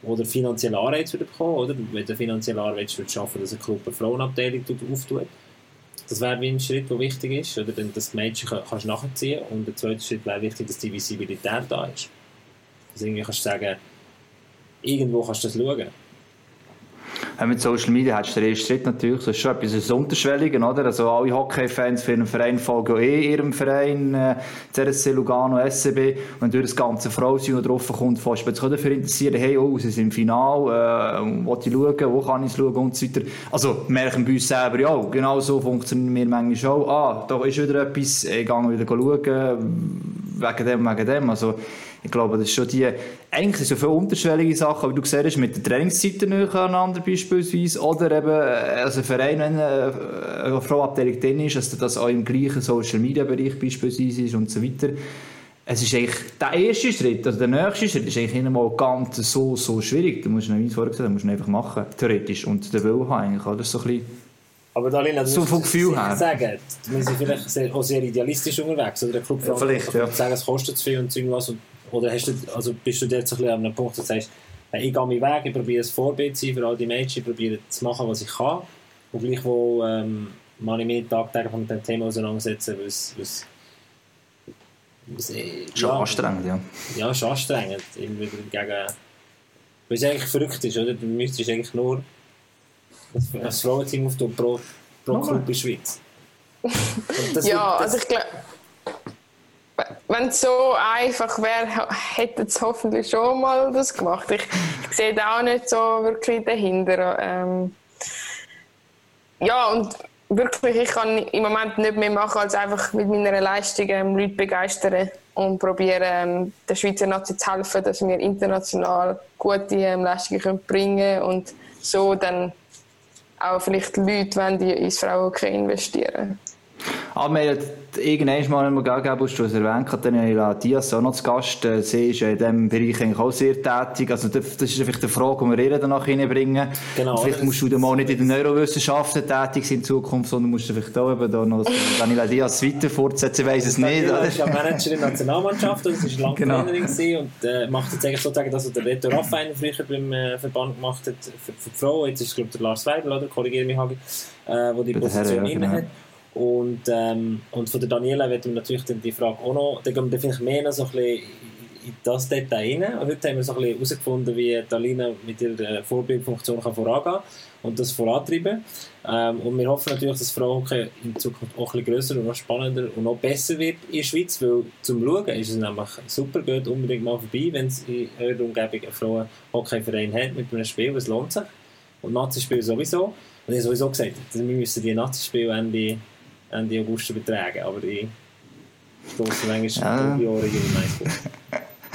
oder finanzielle Anreiz würden bekommen, oder? Wenn der finanzielle Anreiz würde schaffen, dass ein Club eine Frauenabteilung auftut, das wäre wie ein Schritt, der wichtig ist, oder? Denn das Mädchen kannst du nachziehen. Und der zweite Schritt wäre wichtig, dass die Visibilität da ist. Dass irgendwie kannst du sagen, irgendwo kannst du das schauen. Ja, mit Social Media hast du den ersten Schritt natürlich, das ist schon etwas das Unterschwelligen, oder? Also alle Hockey-Fans für einen Verein folgen eh ihrem Verein, äh, CSC Lugano, SCB, und durch das ganze Frau sein und drauf kommt, fast sich dafür interessieren, hey, oh, sie sind im Finale, äh, wo ich schauen, wo kann ich es schauen und so weiter. Also merken bei uns selber, ja, genau so funktionieren wir manchmal auch, ah, da ist wieder etwas, ich gehe wieder schauen, wegen dem, wegen dem, also ich glaube, das ist schon die, eigentlich so viele unterschwellige Sachen, aber du siehst mit den Trainingszeiten aneinander beispielsweise, oder eben, äh, also ein Verein, wenn eine, äh, eine Frauabteilung drin ist, dass das auch im gleichen Social Media Bereich beispielsweise ist und so weiter. Es ist eigentlich, der erste Schritt, also der nächste Schritt ist eigentlich nicht mal ganz so, so schwierig. Du musst, wie vorher gesagt, musst du einfach machen, theoretisch, und der Will haben eigentlich, oder? So ein bisschen aber Dalina, du so vom Gefühl her. sagen, wir sind vielleicht sehr, auch sehr idealistisch unterwegs, oder der Club ja, vielleicht, ja. sagen, es kostet zu viel und irgendwas, und oder hast du, also bist du jetzt ein bisschen an einem Punkt, wo du sagst, ich gehe meinen Weg, ich probiere ein Vorbild zu sein für all die Mädchen, ich probiere zu machen, was ich kann. Und gleichwohl ähm, kann ich mich tagtäglich mit dem Thema auseinandersetzen, weil es, was, was, äh, schon ja, anstrengend, ja. Ja, schon anstrengend. Immer gegen, weil es eigentlich verrückt ist, oder? Du müsstest eigentlich nur ein Frauenteam auf pro, pro Club in der Schweiz. ja, wird, also ich glaube wenn es so einfach wäre, hätten sie hoffentlich schon mal das gemacht. Ich, ich sehe da auch nicht so wirklich dahinter. Ähm, ja, und wirklich, ich kann im Moment nicht mehr machen, als einfach mit meiner Leistung ähm, Leute begeistern und probieren, ähm, der Schweizer Nazi zu helfen, dass wir international gute ähm, Leistungen können bringen und so dann auch vielleicht Leute, wenn die ins Frauenhockey investieren. Aber wir haben irgendwann mal gegeben, du es erwähnt hast, Daniela Diaz auch noch zu Gast. Äh, sie ist in diesem Bereich eigentlich auch sehr tätig. Also das ist vielleicht eine Frage, die wir ihr danach hineinbringen. Genau. Vielleicht musst du dann mal nicht in den Neurowissenschaften tätig sein in Zukunft, sondern musst du vielleicht auch eben da noch Daniela Diaz weiter fortsetzen, ich weiss es nicht. Sie ist ja Managerin der Nationalmannschaft und sie war lange genau. Trainerin und äh, macht jetzt eigentlich sozusagen das, was der Reto Raffain früher beim äh, Verband gemacht hat für, für die Frau. Jetzt ist es glaube ich der Lars Weidel, oder? Korrigiere mich, Hagi, äh, wo die Position ja, genau. hat. Und, ähm, und von der Daniela wird man natürlich die Frage auch noch, da gehen wir vielleicht mehr so ein bisschen in das Detail rein. Und heute haben wir so ein bisschen herausgefunden, wie Dalina mit ihrer Vorbildfunktion kann vorangehen und das vorantreiben. Ähm, und wir hoffen natürlich, dass Frauenhockey in Zukunft auch ein grösser und noch spannender und noch besser wird in der Schweiz, weil zum Schauen ist es nämlich super, geht unbedingt mal vorbei, wenn es in eurer Umgebung einen Frauenhockeyverein hat mit einem Spiel, es lohnt sich. Und Nazi-Spiel sowieso. Und ich habe sowieso gesagt, wir müssen die Nazi-Spiele Ende Ende August übertragen. Aber ich stoße manchmal ja. Jahre in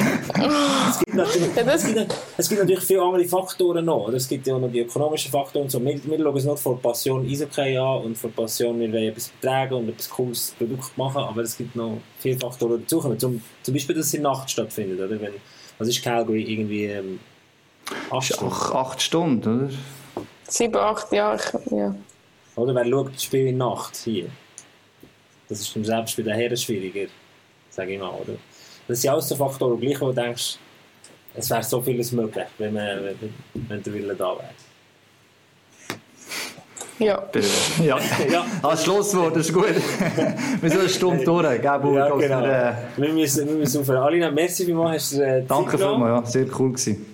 es, gibt natürlich, es, gibt, es gibt natürlich viele andere Faktoren noch. Es gibt ja auch noch die ökonomischen Faktoren. So. Wir, wir schauen es nicht vor Passion Eishockey an und vor Passion, wir wollen etwas betragen und etwas cooles Produkt machen, aber es gibt noch viele Faktoren dazu. Zum, zum Beispiel, dass es in der Nacht stattfindet. Oder? Wenn, was ist Calgary? Irgendwie ähm, acht, Stunden. Ach, acht Stunden, oder? Sieben, acht, ja. ja. Oder wer schaut das Spiel in Nacht hier? Das ist dann selbst bei den Herren schwieriger, sage ich mal. Oder? Das sind alles so Faktoren, gleich, wo du denkst, es wäre so vieles möglich, wenn, man, wenn, wenn der Wille da wäre. Ja. ja. ja. Als Schlusswort ist gut. wir sind eine Stunde durch, gell, Ja, genau. Wir, äh... wir, müssen, wir müssen aufhören. Alina, merci vielmals. Hast du, äh, Danke vielmals, ja. Sehr cool gewesen.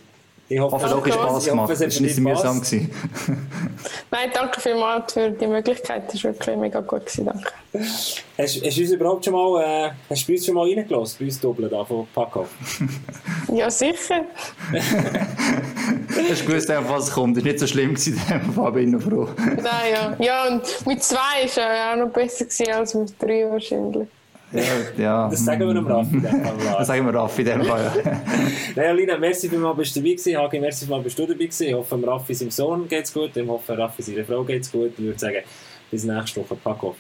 Ich hoffe, es hat auch Spass gemacht. Es war nicht mühsam. Nein, danke vielmals für die Möglichkeit. Das war wirklich mega gut. Gewesen, danke. Hast, hast du uns überhaupt schon mal, äh, hast du uns schon mal reingelassen, bei uns Doppeln da von Paco? ja, sicher. hast du gewusst, was kommt. Das war nicht so schlimm, gewesen, bin ich froh. Nein, ja. ja, und mit zwei war es auch noch besser als mit drei wahrscheinlich. Ja, ja. Das sagen wir dem Raffi. das sagen wir Raffi in dem Fall. Ja. Lina, merci vielmals, bist du dabei gewesen. Hagi, merci vielmals, bist du dabei gewesen. Ich hoffe, Raffi seinem Sohn geht es gut. Ich hoffe, Raffi seiner Frau geht es gut. Ich würde sagen, bis nächste Woche. Pack auf.